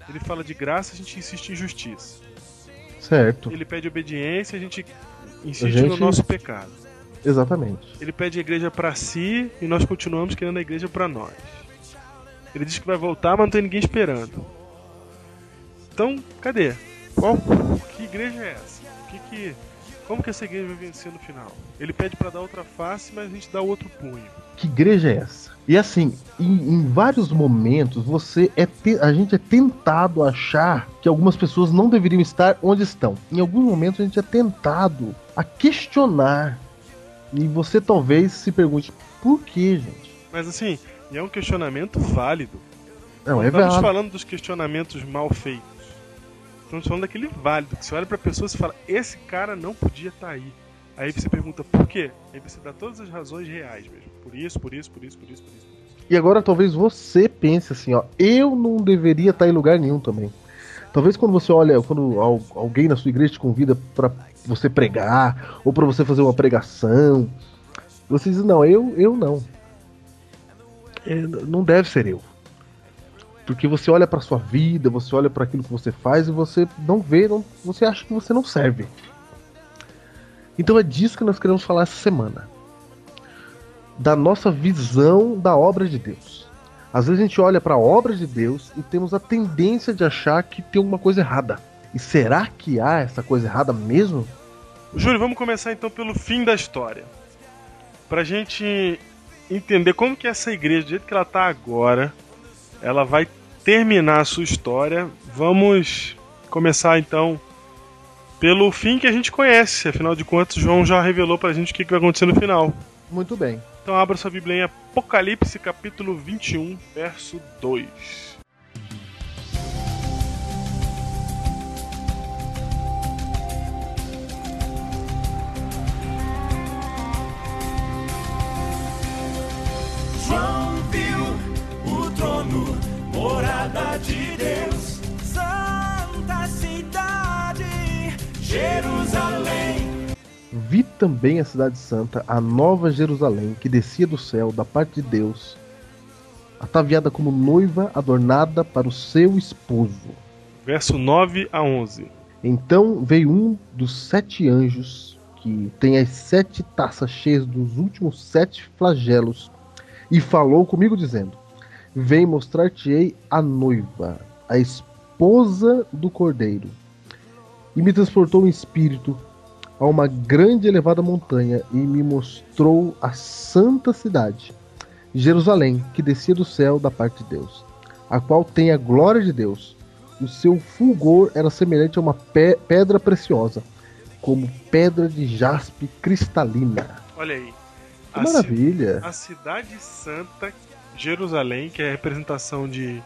Ele fala de graça, a gente insiste em justiça. Certo. Ele pede obediência, a gente insiste A gente- no nosso pecado. Exatamente. Ele pede a igreja pra si e nós continuamos querendo a igreja pra nós. Ele diz que vai voltar, mas não tem ninguém esperando. Então, cadê? Qual que igreja é essa? Que que como que essa igreja vai vencer no final? Ele pede pra dar outra face, mas a gente dá outro punho. Que igreja é essa? E assim, em, em vários momentos você é te- a gente é tentado achar que algumas pessoas não deveriam estar onde estão. Em alguns momentos a gente é tentado a questionar. E você talvez se pergunte por que, gente? Mas assim, é um questionamento válido. Não, é estamos falando dos questionamentos mal feitos. Estamos falando daquele válido, que você olha pra pessoa e fala, esse cara não podia estar aí. Aí você pergunta, por quê? Aí você dá todas as razões reais mesmo. Por isso, por isso, por isso, por isso, por isso. por isso. E agora talvez você pense assim, ó, eu não deveria estar em lugar nenhum também. Talvez quando você olha, quando al- alguém na sua igreja te convida para você pregar ou para você fazer uma pregação, você diz não, eu, eu não. É, não deve ser eu. Porque você olha para sua vida, você olha para aquilo que você faz e você não vê, não, você acha que você não serve. Então é disso que nós queremos falar essa semana da nossa visão da obra de Deus. Às vezes a gente olha para a obra de Deus e temos a tendência de achar que tem alguma coisa errada. E será que há essa coisa errada mesmo? Júlio, vamos começar então pelo fim da história. Pra gente entender como que essa igreja, do jeito que ela tá agora, ela vai terminar a sua história. Vamos começar então pelo fim que a gente conhece. Afinal de contas, João já revelou pra gente o que que vai acontecer no final. Muito bem. Então abra sua Bíblia em Apocalipse capítulo 21, verso 2. Também a cidade santa, a nova Jerusalém, que descia do céu da parte de Deus, ataviada como noiva adornada para o seu esposo. Verso 9 a 11. Então veio um dos sete anjos, que tem as sete taças cheias dos últimos sete flagelos, e falou comigo, dizendo: Vem mostrar-te-ei a noiva, a esposa do cordeiro. E me transportou em espírito a uma grande e elevada montanha e me mostrou a santa cidade, Jerusalém, que descia do céu da parte de Deus, a qual tem a glória de Deus. O seu fulgor era semelhante a uma pe- pedra preciosa, como pedra de jaspe cristalina. Olha aí. Que A maravilha! A cidade santa, Jerusalém, que é a representação de,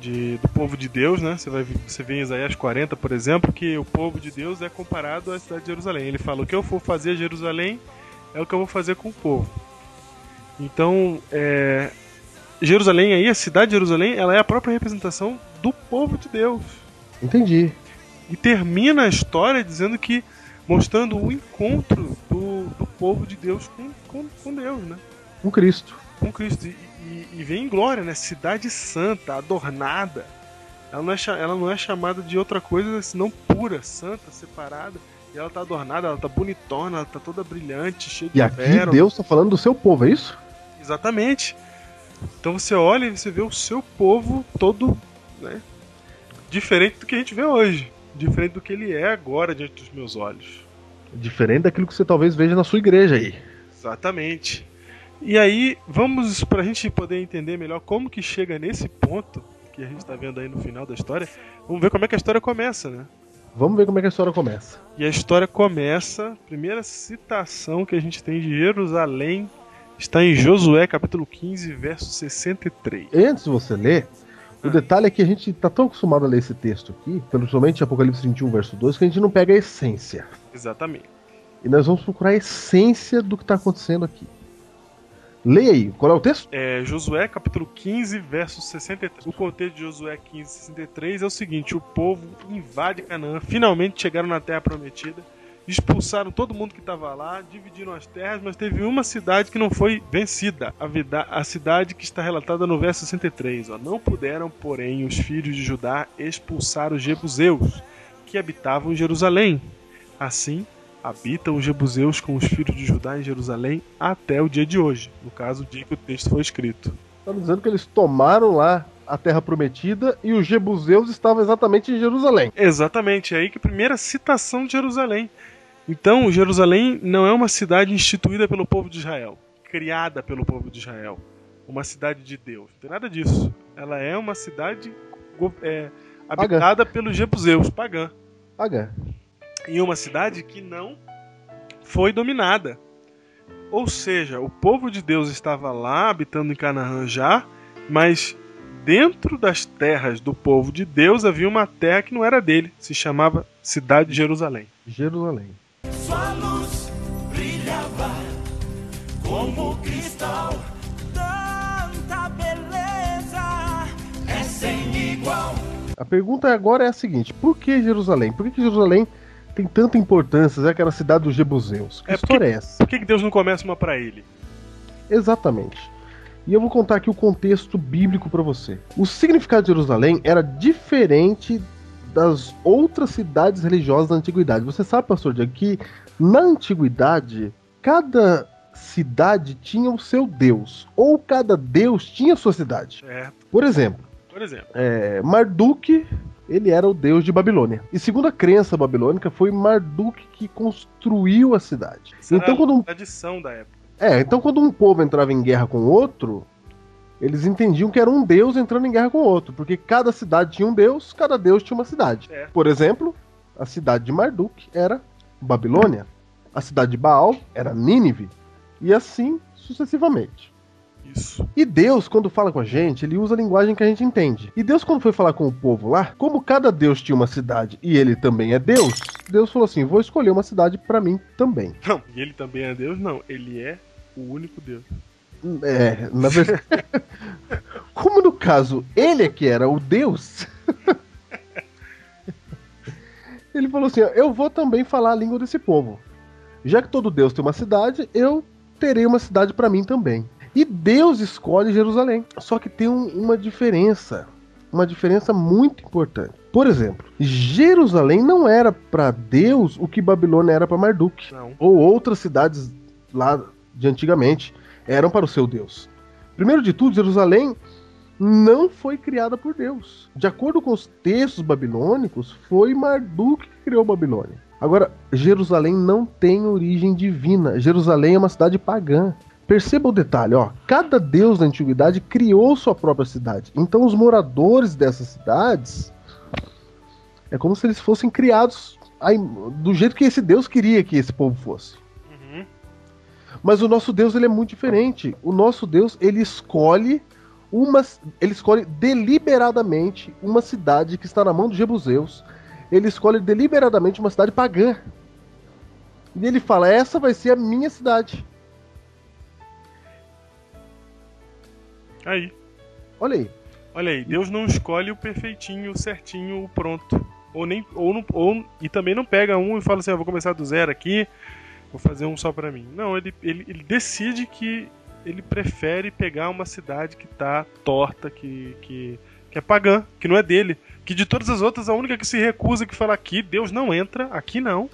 de- do povo de Deus, né? Você, vai, você vê em Isaías 40, por exemplo, que o povo de Deus é comparado à cidade de Jerusalém. Ele fala: o que eu for fazer a Jerusalém é o que eu vou fazer com o povo. Então, é, Jerusalém aí, a cidade de Jerusalém, ela é a própria representação do povo de Deus. Entendi. E termina a história dizendo que mostrando o encontro do, do povo de Deus com, com, com Deus, né? Um Cristo. com Cristo. E, e- e vem em glória, né? Cidade santa, adornada. Ela não, é, ela não é chamada de outra coisa senão pura, santa, separada. E ela tá adornada, ela tá bonitona, ela tá toda brilhante, cheia de E aqui. Deus está falando do seu povo, é isso? Exatamente. Então você olha e você vê o seu povo todo né, diferente do que a gente vê hoje. Diferente do que ele é agora diante dos meus olhos. Diferente daquilo que você talvez veja na sua igreja aí. Exatamente. E aí, vamos, pra gente poder entender melhor como que chega nesse ponto que a gente tá vendo aí no final da história, vamos ver como é que a história começa, né? Vamos ver como é que a história começa. E a história começa, primeira citação que a gente tem de Jerusalém está em Josué capítulo 15, verso 63. E antes de você ler, o Ah. detalhe é que a gente tá tão acostumado a ler esse texto aqui, principalmente Apocalipse 21, verso 2, que a gente não pega a essência. Exatamente. E nós vamos procurar a essência do que está acontecendo aqui. Leia aí, qual é o texto? É, Josué capítulo 15, verso 63. O contexto de Josué 15, 63 é o seguinte: o povo invade Canaã, finalmente chegaram na terra prometida, expulsaram todo mundo que estava lá, dividiram as terras, mas teve uma cidade que não foi vencida, a, vida- a cidade que está relatada no verso 63. Ó. Não puderam, porém, os filhos de Judá expulsar os jebuseus que habitavam em Jerusalém. Assim, habitam os jebuseus com os filhos de Judá em Jerusalém até o dia de hoje, no caso, o dia que o texto foi escrito. Está dizendo que eles tomaram lá a terra prometida e os jebuseus estavam exatamente em Jerusalém. Exatamente, é aí que a primeira citação de Jerusalém. Então, Jerusalém não é uma cidade instituída pelo povo de Israel, criada pelo povo de Israel, uma cidade de Deus. Não tem nada disso. Ela é uma cidade é, habitada pelos jebuseus, pagã. Paga. Em uma cidade que não foi dominada. Ou seja, o povo de Deus estava lá habitando em Canaã já, mas dentro das terras do povo de Deus havia uma terra que não era dele, se chamava Cidade de Jerusalém. Jerusalém. Sua luz brilhava como cristal. Tanta beleza é sem igual. A pergunta agora é a seguinte: por que Jerusalém? Por que, que Jerusalém tem tanta importância? É aquela cidade dos jebuseus. Que É porque- história é essa? Por que que Deus não começa uma para ele? Exatamente. E eu vou contar aqui o contexto bíblico para você. O significado de Jerusalém era diferente das outras cidades religiosas da antiguidade. Você sabe, pastor Diego, que na antiguidade cada cidade tinha o seu deus, ou cada deus tinha a sua cidade. É, Por exemplo, por exemplo. é, Marduk, ele era o deus de Babilônia. E segundo a crença babilônica, foi Marduk que construiu a cidade. Essa Então era quando um tradição da época. é, então quando um povo entrava em guerra com outro, eles entendiam que era um deus entrando em guerra com outro, porque cada cidade tinha um deus, cada deus tinha uma cidade. É. Por exemplo, a cidade de Marduk era Babilônia, a cidade de Baal era Nínive, e assim sucessivamente. Isso. E Deus, quando fala com a gente, ele usa a linguagem que a gente entende. E Deus, quando foi falar com o povo lá, como cada Deus tinha uma cidade e ele também é Deus, Deus falou assim: vou escolher uma cidade pra mim também. Não, e ele também é Deus? Não, ele é o único Deus. É, na verdade. (laughs) Como no caso ele é que era o Deus, (laughs) ele falou assim: eu vou também falar a língua desse povo. Já que todo Deus tem uma cidade, eu terei uma cidade pra mim também. E Deus escolhe Jerusalém. Só que tem um- uma diferença, uma diferença muito importante. Por exemplo, Jerusalém não era pra Deus o que Babilônia era pra Marduk Não. ou outras cidades lá de antigamente eram para o seu Deus. Primeiro de tudo, Jerusalém não foi criada por Deus. De acordo com os textos babilônicos, foi Marduk que criou Babilônia. Agora, Jerusalém não tem origem divina. Jerusalém é uma cidade pagã. Perceba o detalhe, ó. Cada deus da antiguidade criou sua própria cidade. Então os moradores dessas cidades é como se eles fossem criados aí, do jeito que esse deus queria que esse povo fosse. Uhum. Mas o nosso Deus ele é muito diferente. O nosso Deus ele escolhe uma, ele escolhe deliberadamente uma cidade que está na mão dos jebuseus. Ele escolhe deliberadamente uma cidade pagã. E ele fala: essa vai ser a minha cidade. Aí. Olha aí. Olha aí, Deus não escolhe o perfeitinho, o certinho, o pronto. Ou nem. Ou, não, ou E também não pega um e fala assim, ah, vou começar do zero aqui, vou fazer um só pra mim. Não, ele, ele, ele decide que ele prefere pegar uma cidade que tá torta, que, que, que é pagã, que não é dele. Que de todas as outras, a única que se recusa que fala aqui, Deus não entra, aqui não.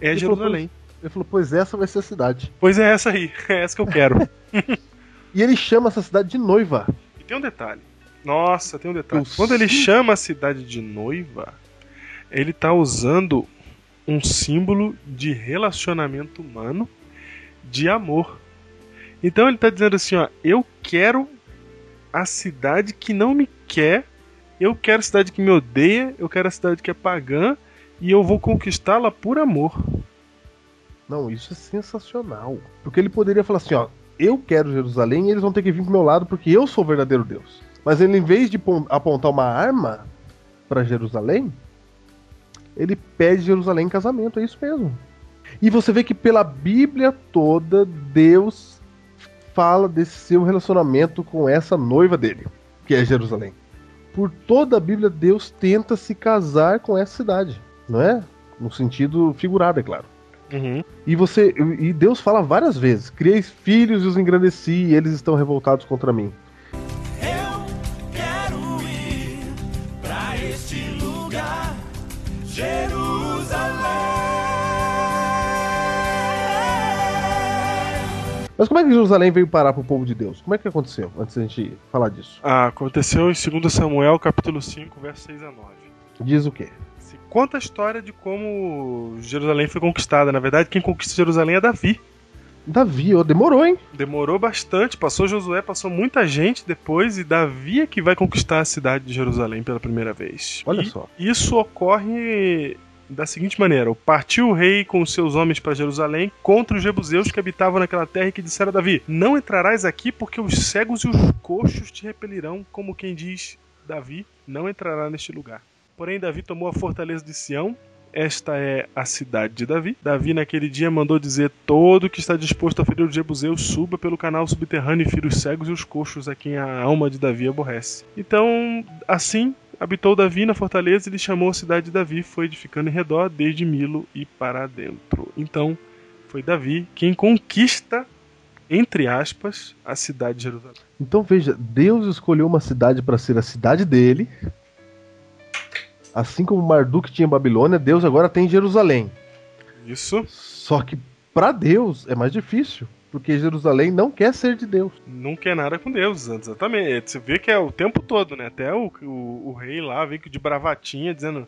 É Ele falou, Jerusalém. Ele falou: pois essa vai ser a cidade. Pois é essa aí, (laughs) é essa que eu quero. (laughs) E ele chama essa cidade de noiva. E tem um detalhe. Nossa, tem um detalhe. Eu Quando ele sim. chama a cidade de noiva, ele tá usando um símbolo de relacionamento humano, de amor. Então ele tá dizendo assim, ó, eu quero a cidade que não me quer, eu quero a cidade que me odeia, eu quero a cidade que é pagã e eu vou conquistá-la por amor. Não, isso é sensacional. Porque ele poderia falar assim: ó, eu quero Jerusalém e eles vão ter que vir pro meu lado porque eu sou o verdadeiro Deus. Mas ele, em vez de pon- apontar uma arma para Jerusalém, ele pede Jerusalém em casamento, é isso mesmo. E você vê que pela Bíblia toda, Deus fala desse seu relacionamento com essa noiva dele, que é Jerusalém. Por toda a Bíblia, Deus tenta se casar com essa cidade, não é? No sentido figurado, é claro. Uhum. E você e Deus fala várias vezes: criei filhos e os engrandeci, e eles estão revoltados contra mim. Eu quero ir pra este lugar, Jerusalém. Mas como é que Jerusalém veio parar pro povo de Deus? Como é que aconteceu? Antes da gente falar disso. Ah, aconteceu em 2 Samuel, capítulo 5, versos 6 a 9. Diz o quê? Conta a história de como Jerusalém foi conquistada. Na verdade, quem conquista Jerusalém é Davi. Davi, ó, demorou, hein? Demorou bastante, passou Josué, passou muita gente depois, e Davi é que vai conquistar a cidade de Jerusalém pela primeira vez. Olha E só. Isso ocorre da seguinte maneira: partiu o rei com os seus homens para Jerusalém contra os jebuseus que habitavam naquela terra e que disseram a Davi: Não entrarás aqui, porque os cegos e os coxos te repelirão, como quem diz Davi, não entrará neste lugar. Porém, Davi tomou a fortaleza de Sião. Esta é a cidade de Davi. Davi, naquele dia, mandou dizer: Todo que está disposto a ferir os jebuseus, suba pelo canal subterrâneo e fira os cegos e os coxos a quem a alma de Davi aborrece. Então, assim, habitou Davi na fortaleza e lhe chamou a cidade de Davi, foi edificando em redor, desde Milo e para dentro. Então, foi Davi quem conquista, entre aspas, a cidade de Jerusalém. Então veja, Deus escolheu uma cidade para ser a cidade dele. Assim como Marduk tinha Babilônia, Deus agora tem Jerusalém. Isso Só que para Deus é mais difícil, porque Jerusalém não quer ser de Deus. não quer nada com Deus, exatamente. Você vê que é o tempo todo, né? Até o, o, o rei lá vem de bravatinha dizendo.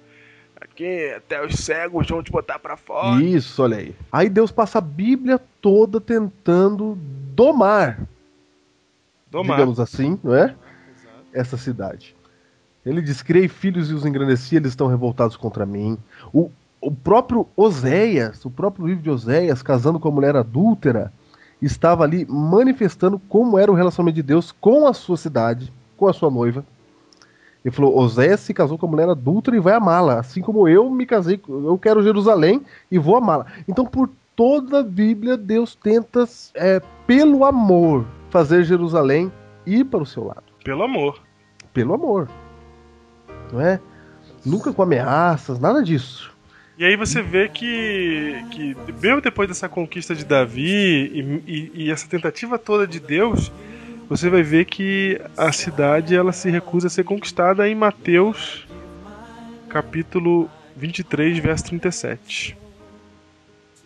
Aqui, até os cegos vão te botar pra fora. Isso, olha aí. Aí Deus passa a Bíblia toda tentando domar, Domar. digamos assim, não é? Exato. Essa cidade. Ele diz: Criei filhos e os engrandeci, eles estão revoltados contra mim. O, o próprio Oséias, o próprio livro de Oséias, casando com a mulher adúltera, estava ali manifestando como era o relacionamento de Deus com a sua cidade, com a sua noiva. Ele falou: Oséias se casou com a mulher adúltera e vai amá-la, assim como eu me casei, eu quero Jerusalém e vou amá-la. Então, por toda a Bíblia, Deus tenta, é, pelo amor, fazer Jerusalém ir para o seu lado. Pelo amor. Pelo amor. Não é? Nunca com ameaças, nada disso. E aí você vê que, que mesmo depois dessa conquista de Davi e, e- e essa tentativa toda de Deus, você vai ver que a cidade ela se recusa a ser conquistada em Mateus capítulo 23, verso 37.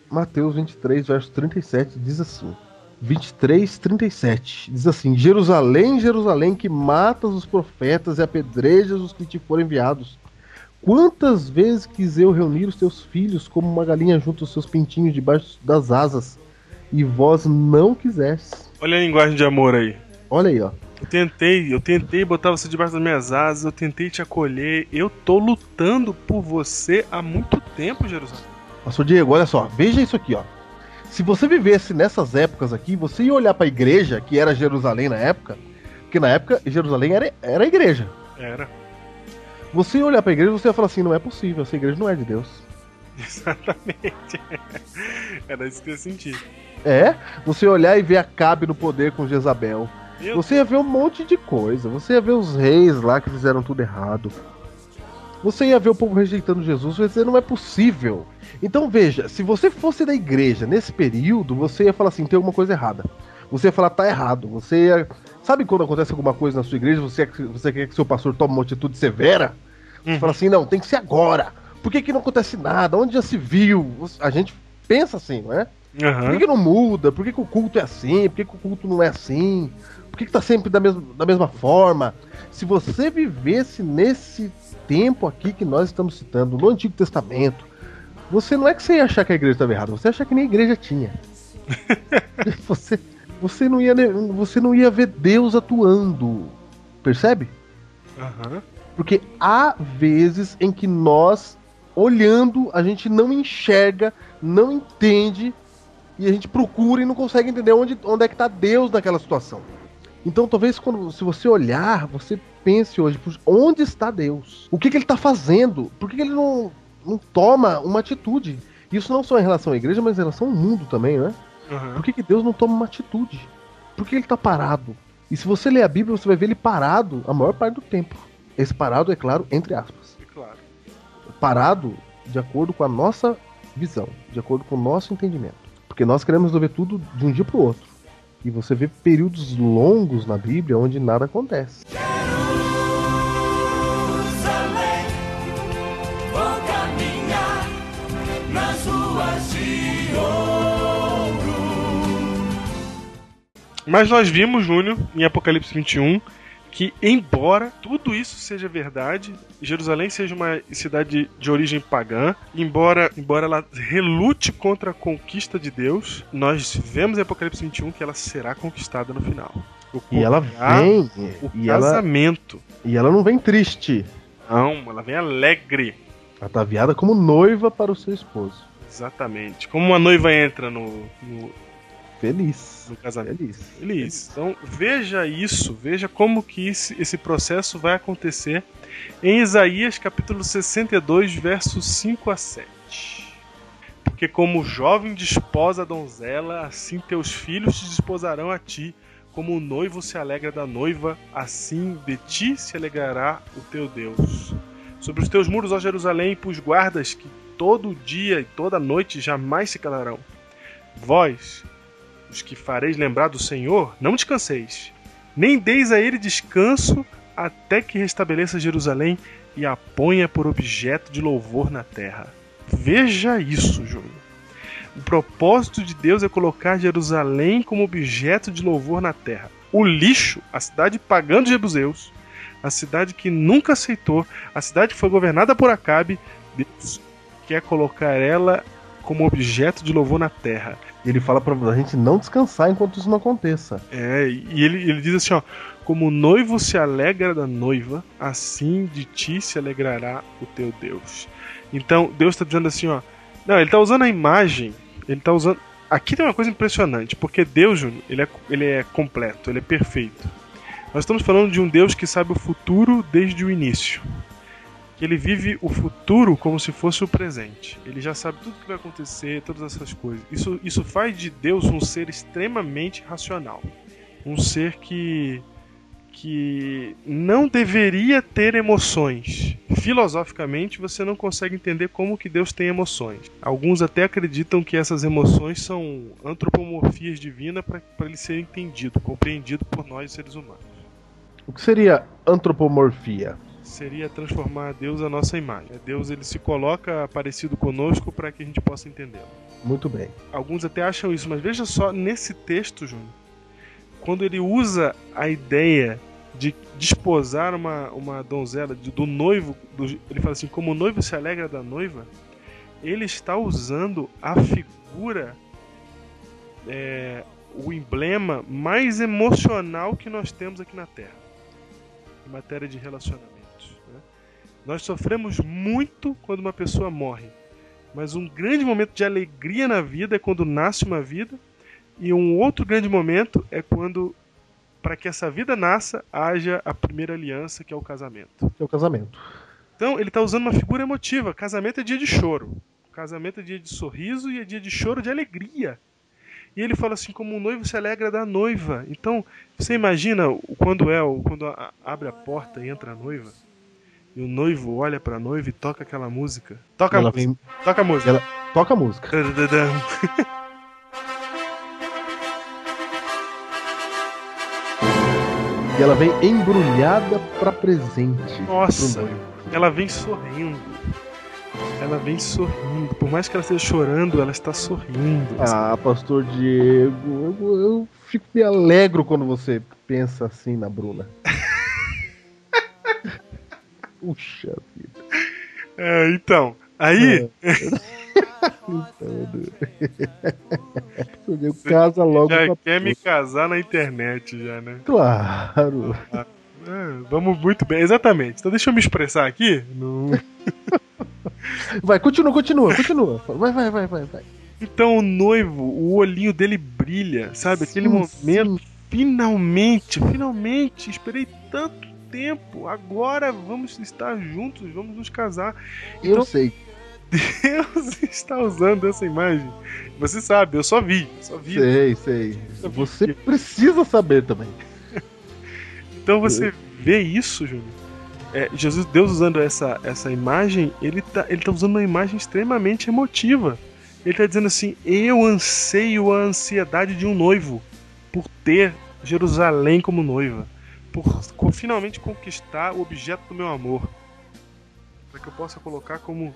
Mateus 23, verso 37 diz assim: 23, 37 diz assim: Jerusalém, Jerusalém, que matas os profetas e apedrejas os que te foram enviados. Quantas vezes quis eu reunir os teus filhos como uma galinha junto aos seus pintinhos debaixo das asas, e vós não quisestes. Olha a linguagem de amor aí. Olha aí, ó. Eu tentei, eu tentei botar você debaixo das minhas asas, eu tentei te acolher. Eu tô lutando por você há muito tempo, Jerusalém. Pastor Diego, olha só, veja isso aqui, ó. Se você vivesse nessas épocas aqui, você ia olhar para a igreja, que era Jerusalém na época, porque na época Jerusalém era, era a igreja. Era. Você ia olhar para a igreja e você ia falar assim: não é possível, essa igreja não é de Deus. (laughs) Exatamente. Era isso que eu senti. É, você ia olhar e ver Acabe no poder com Jezabel. Meu Você ia ver um monte de coisa. Você ia ver os reis lá que fizeram tudo errado. Você ia ver o povo rejeitando Jesus. Você ia dizer, não é possível. Então veja, se você fosse da igreja nesse período, você ia falar assim, tem alguma coisa errada. Você ia falar, tá errado. Você ia... Sabe quando acontece alguma coisa na sua igreja, você, você quer que seu pastor tome uma atitude severa? Você Uhum. fala assim, não, tem que ser agora. Por que, que não acontece nada? Onde já se viu? A gente pensa assim, não é? Por Aham. que, que não muda? Por que, que o culto é assim? Por que, que o culto não é assim? Por que, que tá sempre da mesma, da mesma forma? Se você vivesse nesse tempo aqui que nós estamos citando, no Antigo Testamento, você não é que você ia achar que a igreja estava errada, você ia achar que nem a igreja tinha. (laughs) você, você, não ia, você não ia ver Deus atuando. Percebe? Aham. Porque há vezes em que nós, olhando, a gente não enxerga, não entende, e a gente procura e não consegue entender onde, onde é que está Deus naquela situação. Então talvez quando se você olhar, você pense hoje, "Puxa, onde está Deus? O que, que ele está fazendo? Por que, que ele não, não toma uma atitude? Isso não só em relação à igreja, mas em relação ao mundo também, né? Aham. Por que, que Deus não toma uma atitude? Por que ele está parado? E se você ler a Bíblia, você vai ver ele parado a maior parte do tempo. Esse parado, é claro, entre aspas. É claro. Parado de acordo com a nossa visão, de acordo com o nosso entendimento. Porque nós queremos resolver tudo de um dia para o outro. E você vê períodos longos na Bíblia onde nada acontece. Jerusalém, vou caminhar nas ruas de ouro. Mas nós vimos, Júnior, em Apocalipse 21, que embora tudo isso seja verdade, Jerusalém seja uma cidade de origem pagã, embora, embora ela relute contra a conquista de Deus, nós vemos em Apocalipse 21 que ela será conquistada no final. E ela vem. O E ela, casamento. e ela não vem triste. Não, ela vem alegre. Ela tá viada como noiva para o seu esposo. Exatamente. Como uma noiva entra no, no, Feliz. no casamento. Feliz. Feliz. Então veja isso, veja como que esse, esse processo vai acontecer em Isaías capítulo 62, versos 5 a 7. Porque como o jovem desposa a donzela, assim teus filhos te desposarão a ti. Como o noivo se alegra da noiva, assim de ti se alegrará o teu Deus. Sobre os teus muros, ó Jerusalém, pus guardas que todo dia e toda noite jamais se calarão. Vós, os que fareis lembrar do Senhor, não descanseis, nem deis a ele descanso até que restabeleça Jerusalém e a ponha por objeto de louvor na terra. Veja isso, Júnior. O propósito de Deus é colocar Jerusalém como objeto de louvor na terra. O lixo, a cidade pagã de Jebuseus, a cidade que nunca aceitou, a cidade que foi governada por Acabe, Deus quer colocar ela como objeto de louvor na terra. Ele fala pra gente não descansar enquanto isso não aconteça. É, e ele, ele diz assim, ó, como o noivo se alegra da noiva, assim de ti se alegrará o teu Deus. Então, Deus está dizendo assim, ó, não, ele está usando a imagem, ele está usando... Aqui tem uma coisa impressionante, porque Deus, Júnior, ele é, ele é completo, ele é perfeito. Nós estamos falando de um Deus que sabe o futuro desde o início. Que ele vive o futuro como se fosse o presente. Ele já sabe tudo que vai acontecer, todas essas coisas. Isso, isso faz de Deus um ser extremamente racional. Um ser que, que não deveria ter emoções. Filosoficamente, você não consegue entender como que Deus tem emoções. Alguns até acreditam que essas emoções são antropomorfias divinas para ele ser entendido, compreendido por nós seres humanos. O que seria antropomorfia? Seria transformar Deus à nossa imagem. Deus ele se coloca parecido conosco para que a gente possa entendê-lo. Muito bem. Alguns até acham isso, mas veja só nesse texto, Júnior, quando ele usa a ideia de desposar uma, uma donzela, de- do noivo, do- ele fala assim, como o noivo se alegra da noiva, ele está usando a figura, é, o emblema mais emocional que nós temos aqui na Terra, em matéria de relacionamentos. Nós sofremos muito quando uma pessoa morre, mas um grande momento de alegria na vida é quando nasce uma vida, e um outro grande momento é quando, para que essa vida nasça, haja a primeira aliança, que é o casamento. Que é o casamento. Então ele está usando uma figura emotiva. Casamento é dia de choro. Casamento é dia de sorriso e é dia de choro de alegria. E ele fala assim, como o noivo se alegra da noiva. Então, você imagina quando é, quando abre a porta e entra a noiva, e o noivo olha pra noiva e toca aquela música. Toca a Ela música. vem, Toca a música. ela toca a música. E ela vem embrulhada pra presente. Nossa. Ela vem sorrindo. Ela vem sorrindo. Por mais que ela esteja chorando, ela está sorrindo. Ah, pastor Diego, eu, eu fico me alegro quando você pensa assim na Bruna. Puxa vida. É, então, aí, (laughs) Então, Pastor Diego, casa logo já quer me casar na internet já, né? Claro. É, vamos muito bem, exatamente. Então deixa eu me expressar aqui. No... (laughs) Vai, continua, continua, continua. Vai, vai, vai, vai, vai. Então o noivo, o olhinho dele brilha, sabe? Aquele Sim, momento, sim. finalmente, finalmente, esperei tanto tempo, agora vamos estar juntos, vamos nos casar. Eu Então- sei. (laughs) Deus está usando essa imagem. Você sabe, eu só vi, só vi. Sei, sei. Você precisa saber também. (laughs) Então você vê isso, Júnior. É, Jesus, Deus usando essa, essa imagem, ele tá, ele tá usando uma imagem extremamente emotiva. Ele tá dizendo assim: Eu anseio a ansiedade de um noivo por ter Jerusalém como noiva, por finalmente conquistar o objeto do meu amor, para que eu possa colocar como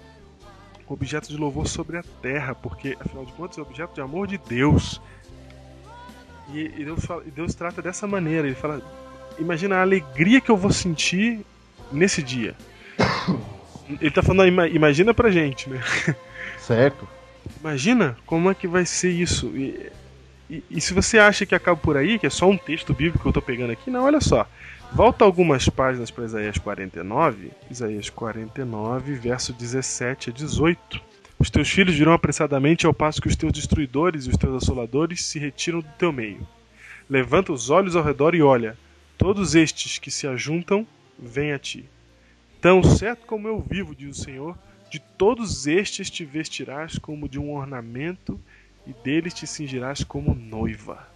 objeto de louvor sobre a terra, porque afinal de contas é objeto de amor de Deus. E, e Deus, fala- e Deus trata dessa maneira. Ele fala: imagina a alegria que eu vou sentir nesse dia. (coughs) Ele tá falando, ima- imagina pra gente, né? Certo. Imagina como é que vai ser isso. E, e- e se você acha que acaba por aí, que é só um texto bíblico que eu tô pegando aqui, não, olha só. Volta algumas páginas para Isaías 49, Isaías 49, verso 17 a 18. Os teus filhos virão apressadamente ao passo que os teus destruidores e os teus assoladores se retiram do teu meio. Levanta os olhos ao redor e olha, todos estes que se ajuntam, vêm a ti. Tão certo como eu vivo, diz o Senhor, de todos estes te vestirás como de um ornamento, e deles te cingirás como noiva.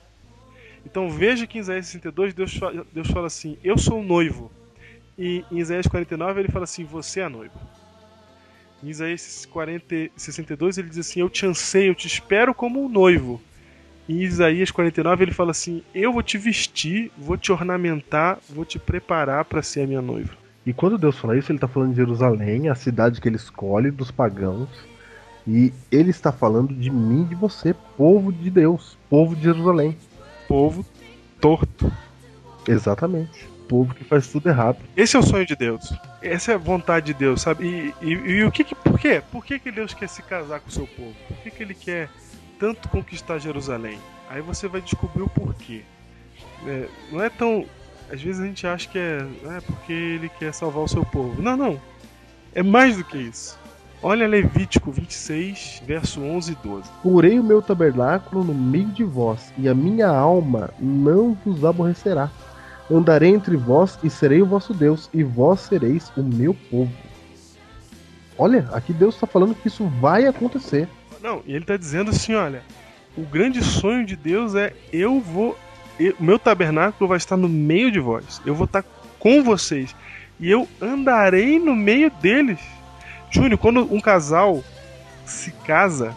Então veja que em Isaías 62 Deus Deus fala assim: Eu sou o noivo. E em Isaías 49 ele fala assim: Você é a noiva. Em Isaías 40, 62 ele diz assim: Eu te anseio, eu te espero como um noivo. Em Isaías 49 ele fala assim: Eu vou te vestir, vou te ornamentar, vou te preparar para ser a minha noiva. E quando Deus fala isso, ele está falando de Jerusalém, a cidade que ele escolhe dos pagãos. E ele está falando de mim, de você, povo de Deus, povo de Jerusalém. Povo torto. Exatamente. Povo que faz tudo errado. Esse é o sonho de Deus. Essa é a vontade de Deus, sabe? E, e- e o que, que por quê? Por que, que Deus quer se casar com o seu povo? Por que, que ele quer tanto conquistar Jerusalém? Aí você vai descobrir o porquê. É, não é tão. Às vezes a gente acha que é, é porque ele quer salvar o seu povo. Não, não. É mais do que isso. Olha Levítico 26, verso 11 e 12. Porei o meu tabernáculo no meio de vós, e a minha alma não vos aborrecerá. Andarei entre vós e serei o vosso Deus, e vós sereis o meu povo. Olha, aqui Deus está falando que isso vai acontecer. Não, e ele tá dizendo assim, olha, o grande sonho de Deus é eu vou, eu- meu tabernáculo vai estar no meio de vós. Eu vou estar com vocês e eu andarei no meio deles. Júnior, quando um casal se casa,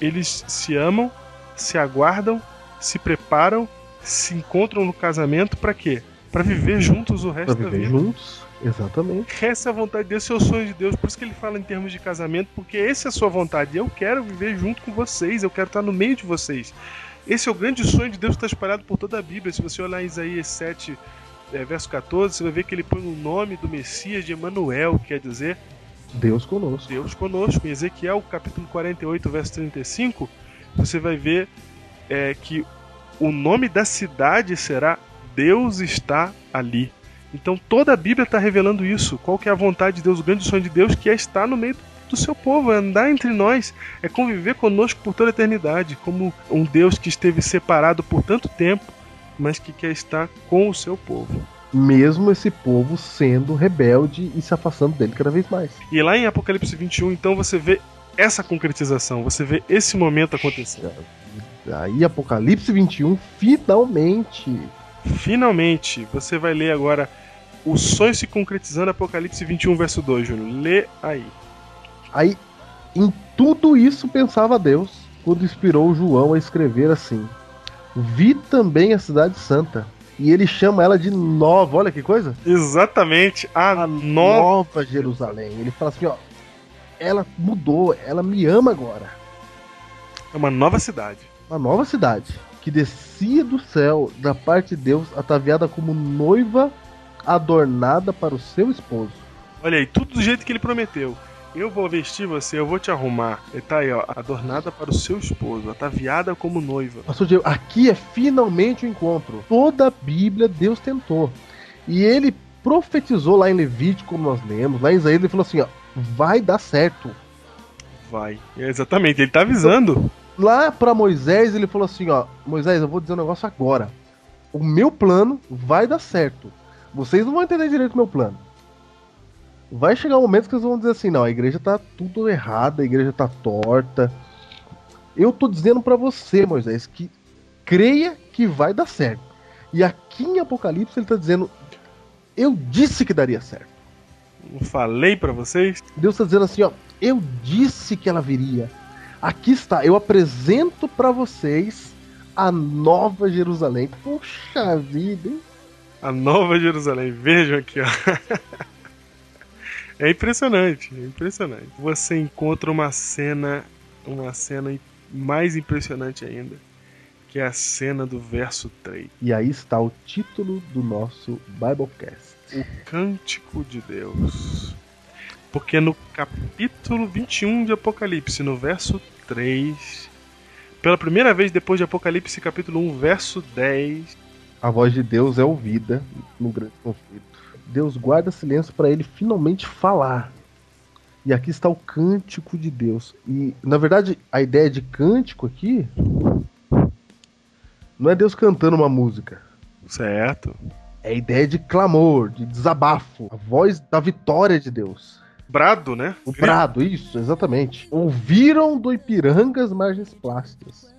eles se amam, se aguardam, se preparam, se encontram no casamento para quê? Para viver juntos o resto da viver vida. juntos. Exatamente. Essa é a vontade de Deus, esse é o sonho de Deus. Por isso que ele fala em termos de casamento, porque essa é a sua vontade. Eu quero viver junto com vocês, eu quero estar no meio de vocês. Esse é o grande sonho de Deus que está espalhado por toda a Bíblia. Se você olhar em Isaías 7, é, verso 14, você vai ver que ele põe o nome do Messias de Emanuel, que quer dizer Deus conosco. Deus conosco. Em Ezequiel, capítulo 48, verso 35, você vai ver é, que o nome da cidade será Deus está ali. Então toda a Bíblia está revelando isso. Qual que é a vontade de Deus, o grande sonho de Deus, que é estar no meio do seu povo, é andar entre nós, é conviver conosco por toda a eternidade, como um Deus que esteve separado por tanto tempo, mas que quer estar com o seu povo. Mesmo esse povo sendo rebelde e se afastando dele cada vez mais. E lá em Apocalipse 21, então você vê essa concretização, você vê esse momento acontecendo. Aí, Apocalipse 21, finalmente. Finalmente, você vai ler agora o sonho se concretizando, Apocalipse 21, verso 2, Júnior. Lê aí. Aí, em tudo isso pensava Deus, quando inspirou João a escrever assim: Vi também a cidade santa. E ele chama ela de nova, olha que coisa. Exatamente, a, A nova. nova Jerusalém. Ele fala assim, ó, ela mudou, ela me ama agora. É uma nova cidade. Uma nova cidade que descia do céu da parte de Deus, ataviada como noiva adornada para o seu esposo. Olha aí, tudo do jeito que ele prometeu. Eu vou vestir você, eu vou te arrumar. Ele tá aí, ó, adornada para o seu esposo, ataviada como noiva. Pastor Diego, aqui é finalmente o encontro. Toda a Bíblia Deus tentou. E ele profetizou lá em Levítico, como nós lemos, lá em Isaías, ele falou assim, ó, vai dar certo. Vai. É, exatamente, ele tá avisando. Lá para Moisés, ele falou assim, ó, Moisés, eu vou dizer um negócio agora. O meu plano vai dar certo. Vocês não vão entender direito o meu plano. Vai chegar um momento que vocês vão dizer assim, não, a igreja tá tudo errada, a igreja tá torta. Eu tô dizendo para você, Moisés, que creia que vai dar certo. E aqui em Apocalipse ele tá dizendo, eu disse que daria certo. Não falei pra vocês? Deus tá dizendo assim, ó, eu disse que ela viria. Aqui está, eu apresento para vocês a nova Jerusalém. Puxa vida, hein? A nova Jerusalém. Vejam aqui, ó. (laughs) É impressionante, é impressionante. Você encontra uma cena, uma cena mais impressionante ainda, que é a cena do verso 3. E aí está o título do nosso Biblecast. O Cântico de Deus. Porque no capítulo 21 de Apocalipse, no verso 3, pela primeira vez depois de Apocalipse, capítulo 1, verso 10, A voz de Deus é ouvida no grande conflito. Deus guarda silêncio para ele finalmente falar. E aqui está o cântico de Deus. E, na verdade, a ideia de cântico aqui não é Deus cantando uma música. certo? É a ideia de clamor, de desabafo. A voz da vitória de Deus. Brado, né? O brado, isso, exatamente. Ouviram do Ipiranga as margens plásticas.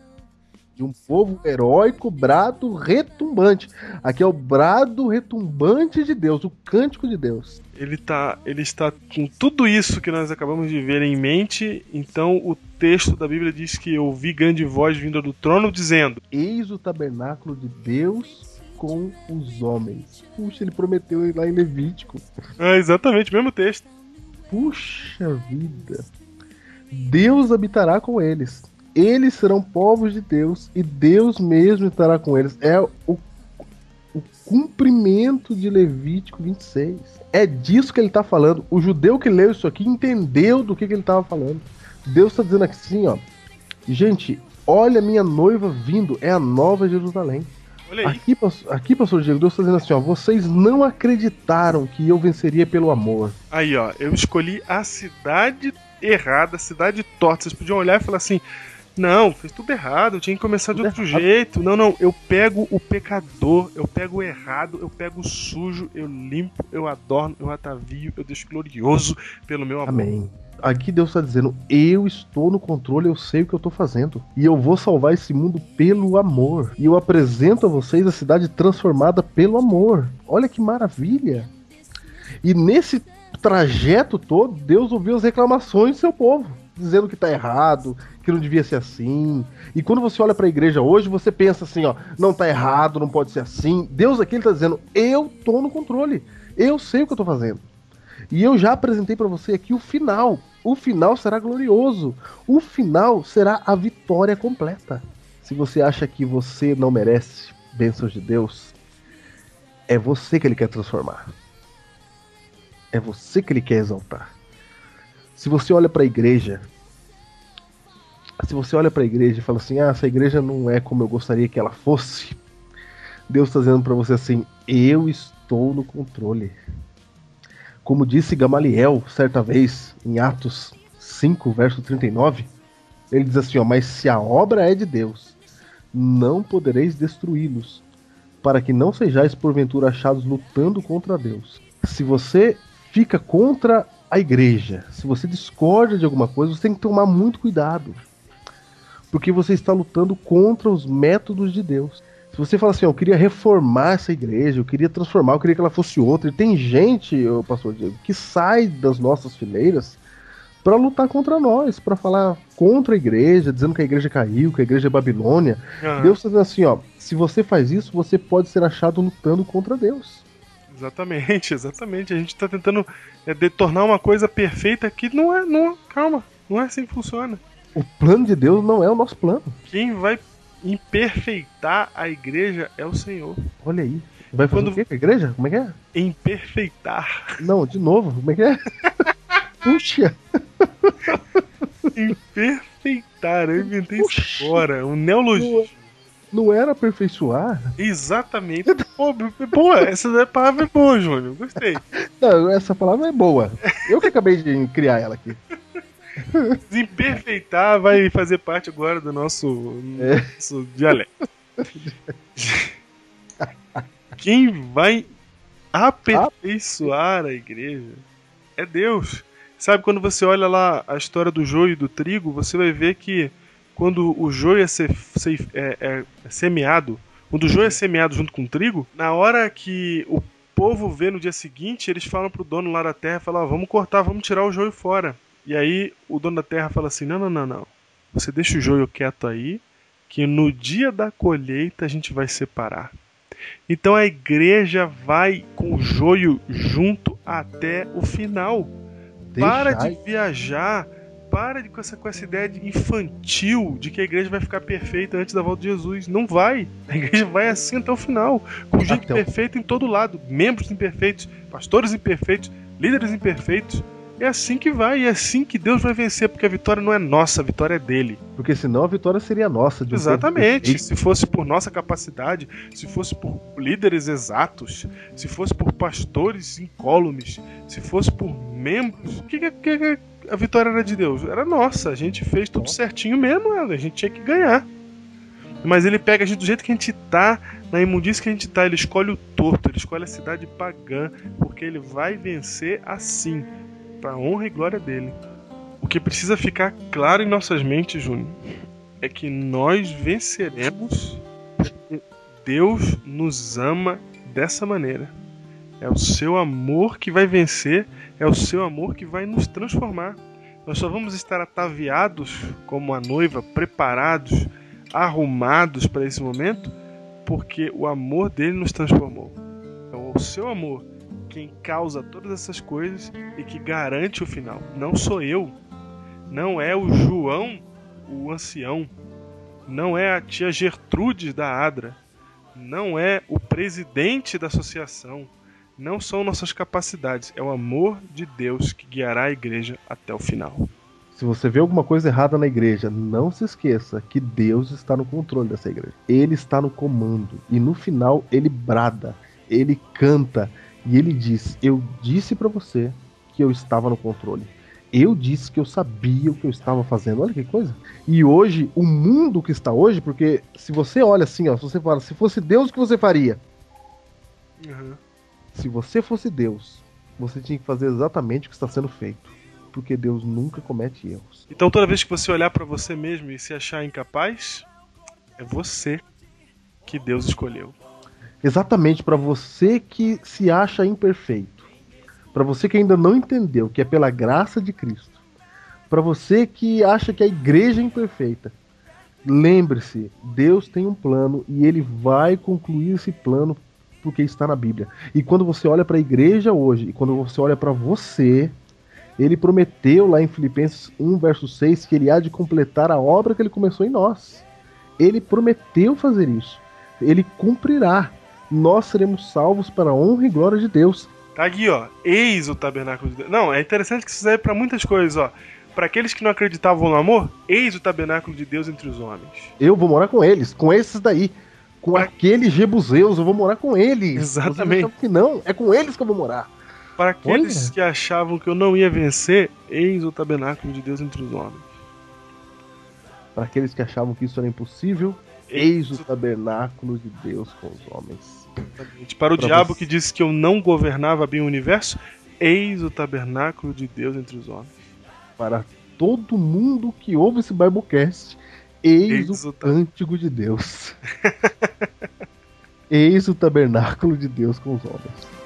De um povo heróico, brado retumbante. Aqui é o brado retumbante de Deus, o cântico de Deus. Ele, tá, ele está com tudo isso que nós acabamos de ver em mente, então o texto da Bíblia diz que ouvi grande voz vinda do trono dizendo: Eis o tabernáculo de Deus com os homens. Puxa, ele prometeu lá em Levítico. Ah, exatamente, mesmo texto. Puxa vida. Deus habitará com eles. Eles serão povos de Deus e Deus mesmo estará com eles. É o, o cumprimento de Levítico 26. É disso que ele está falando. O judeu que leu isso aqui entendeu do que, que ele estava falando. Deus está dizendo assim, ó. Gente, olha a minha noiva vindo. É a nova Jerusalém. Olha aí. Aqui, aqui, pastor Diego, Deus está dizendo assim, ó. Vocês não acreditaram que eu venceria pelo amor. Aí, ó, eu escolhi a cidade errada, a cidade torta. Vocês podiam olhar e falar assim: não, fez tudo errado, eu tinha que começar de Tudo outro errado. jeito. Não, não, eu pego o pecador, eu pego o errado, eu pego o sujo, eu limpo, eu adorno, eu atavio, eu deixo glorioso pelo meu amor. Amém. Aqui Deus está dizendo: Eu estou no controle, eu sei o que eu estou fazendo. E eu vou salvar esse mundo pelo amor. E eu apresento a vocês a cidade transformada pelo amor. Olha que maravilha. E nesse trajeto todo, Deus ouviu as reclamações do seu povo, dizendo que está errado, que não devia ser assim. E quando você olha para a igreja hoje, você pensa assim: ó, não está errado, não pode ser assim. Deus aqui está dizendo: Eu estou no controle. Eu sei o que eu estou fazendo. E eu já apresentei para você aqui o final. O final será glorioso. O final será a vitória completa. Se você acha que você não merece bênçãos de Deus, É você que ele quer transformar. É você que ele quer exaltar. Se você olha para a igreja, se você olha para a igreja e fala assim: "Ah, essa igreja não é como eu gostaria que ela fosse", Deus está dizendo para você assim: "Eu estou no controle". Como disse Gamaliel certa vez em Atos 5, verso 39, ele diz assim: ó, "Mas se a obra é de Deus, não podereis destruí-los, para que não sejais porventura achados lutando contra Deus. Se você fica contra a igreja, se você discorda de alguma coisa, você tem que tomar muito cuidado. Porque você está lutando contra os métodos de Deus. Se você fala assim, ó, eu queria reformar essa igreja, eu queria transformar, eu queria que ela fosse outra. E tem gente, pastor Diego, que sai das nossas fileiras para lutar contra nós, para falar contra a igreja, dizendo que a igreja caiu, que a igreja é Babilônia. Aham. Deus está dizendo assim, ó, se você faz isso, você pode ser achado lutando contra Deus. Exatamente, (laughs) exatamente. A gente tá tentando é, tornar uma coisa perfeita que não é, não, calma, não é assim que funciona. O plano de Deus não é o nosso plano. Quem vai imperfeitar a igreja é o Senhor. Olha aí. Vai fazer Quando- o quê com a igreja? Como é que é? Imperfeitar. Não, de novo, como é que é? (laughs) Puxa! Imperfeitar. Eu inventei isso Oxi. agora. Um neologismo. Não era aperfeiçoar? Exatamente. Pô, boa, essa palavra é boa, Júnior. Gostei. (laughs) Não, essa palavra é boa. Eu que acabei de criar ela aqui. (laughs) Imperfeitar vai fazer parte agora do nosso, É. nosso dialeto. (laughs) Quem vai aperfeiçoar a igreja é Deus. Sabe, quando você olha lá a história do joio e do trigo, você vai ver que quando o joio é, ser- ser- é- é semeado, quando o joio é semeado junto com o trigo, na hora que o povo vê no dia seguinte, eles falam pro dono lá da terra, falam, ó, vamos cortar, vamos tirar o joio fora. E aí o dono da terra fala assim, não, não, não, não. Você deixa o joio quieto aí, que no dia da colheita a gente vai separar. Então a igreja vai com o joio junto até o final. Para de viajar, para de, com, essa, com essa ideia de infantil de que a igreja vai ficar perfeita antes da volta de Jesus. Não vai. A igreja vai assim até o final, com gente Até o- perfeita em todo lado, membros imperfeitos, pastores imperfeitos, líderes imperfeitos. É assim que vai, e é assim que Deus vai vencer, porque a vitória não é nossa, a vitória é dele. Porque senão a vitória seria nossa. de um Exatamente. Se fosse por nossa capacidade, se fosse por líderes exatos, se fosse por pastores incólumes, se fosse por membros, o que, que, que- que a vitória era de Deus? Era nossa. A gente fez tudo certinho mesmo, a gente tinha que ganhar. Mas ele pega a gente do jeito que a gente tá, na imundícia que a gente tá, ele escolhe o torto, ele escolhe a cidade pagã, porque ele vai vencer assim, pra honra e glória dele. O que precisa ficar claro em nossas mentes, Júnior, é que nós venceremos porque Deus nos ama dessa maneira. É o seu amor que vai vencer, é o seu amor que vai nos transformar. Nós só vamos estar ataviados como a noiva, preparados, arrumados para esse momento, porque o amor dele nos transformou. É o seu amor quem causa todas essas coisas e que garante o final. Não sou eu, não é o João, o ancião, não é a tia Gertrudes da Adra, não é o presidente da associação, não são nossas capacidades, é o amor de Deus que guiará a igreja até o final. Se você vê alguma coisa errada na igreja, não se esqueça que Deus está no controle dessa igreja. Ele está no comando. E no final ele brada, ele canta e ele diz: Eu disse para você que eu estava no controle. Eu disse que eu sabia o que eu estava fazendo. Olha que coisa. E hoje, o mundo que está hoje, porque se você olha assim, ó, se você fala, se fosse Deus, o que você faria? Se você fosse Deus, você tinha que fazer exatamente o que está sendo feito. Porque Deus nunca comete erros. Então toda vez que você olhar para você mesmo e se achar incapaz, é você que Deus escolheu. Exatamente para você que se acha imperfeito, para você que ainda não entendeu que é pela graça de Cristo, para você que acha que a igreja é imperfeita, lembre-se, Deus tem um plano e ele vai concluir esse plano porque está na Bíblia. E quando você olha para a igreja hoje e quando você olha para você, ele prometeu lá em Filipenses 1 verso 6 que ele há de completar a obra que ele começou em nós. Ele prometeu fazer isso. Ele cumprirá. nós seremos salvos para a honra e glória de Deus. Tá aqui, ó. Eis o tabernáculo de Deus. Não, é interessante que isso serve pra muitas coisas, ó. Pra aqueles que não acreditavam no amor, eis o tabernáculo de Deus entre os homens. Eu vou morar com eles, com esses daí. Com aqueles jebuseus, eu vou morar com eles. Exatamente. Acham que não, é com eles que eu vou morar. Para aqueles Olha. que achavam que eu não ia vencer, eis o tabernáculo de Deus entre os homens. Para aqueles que achavam que isso era impossível, eis o tabernáculo de Deus com os homens. Exatamente. Para o Pra diabo você. que disse que eu não governava bem o universo, eis o tabernáculo de Deus entre os homens. Para todo mundo que ouve esse Biblecast, eis, Eis o o cântico de Deus. (laughs) eis o tabernáculo de Deus com os homens.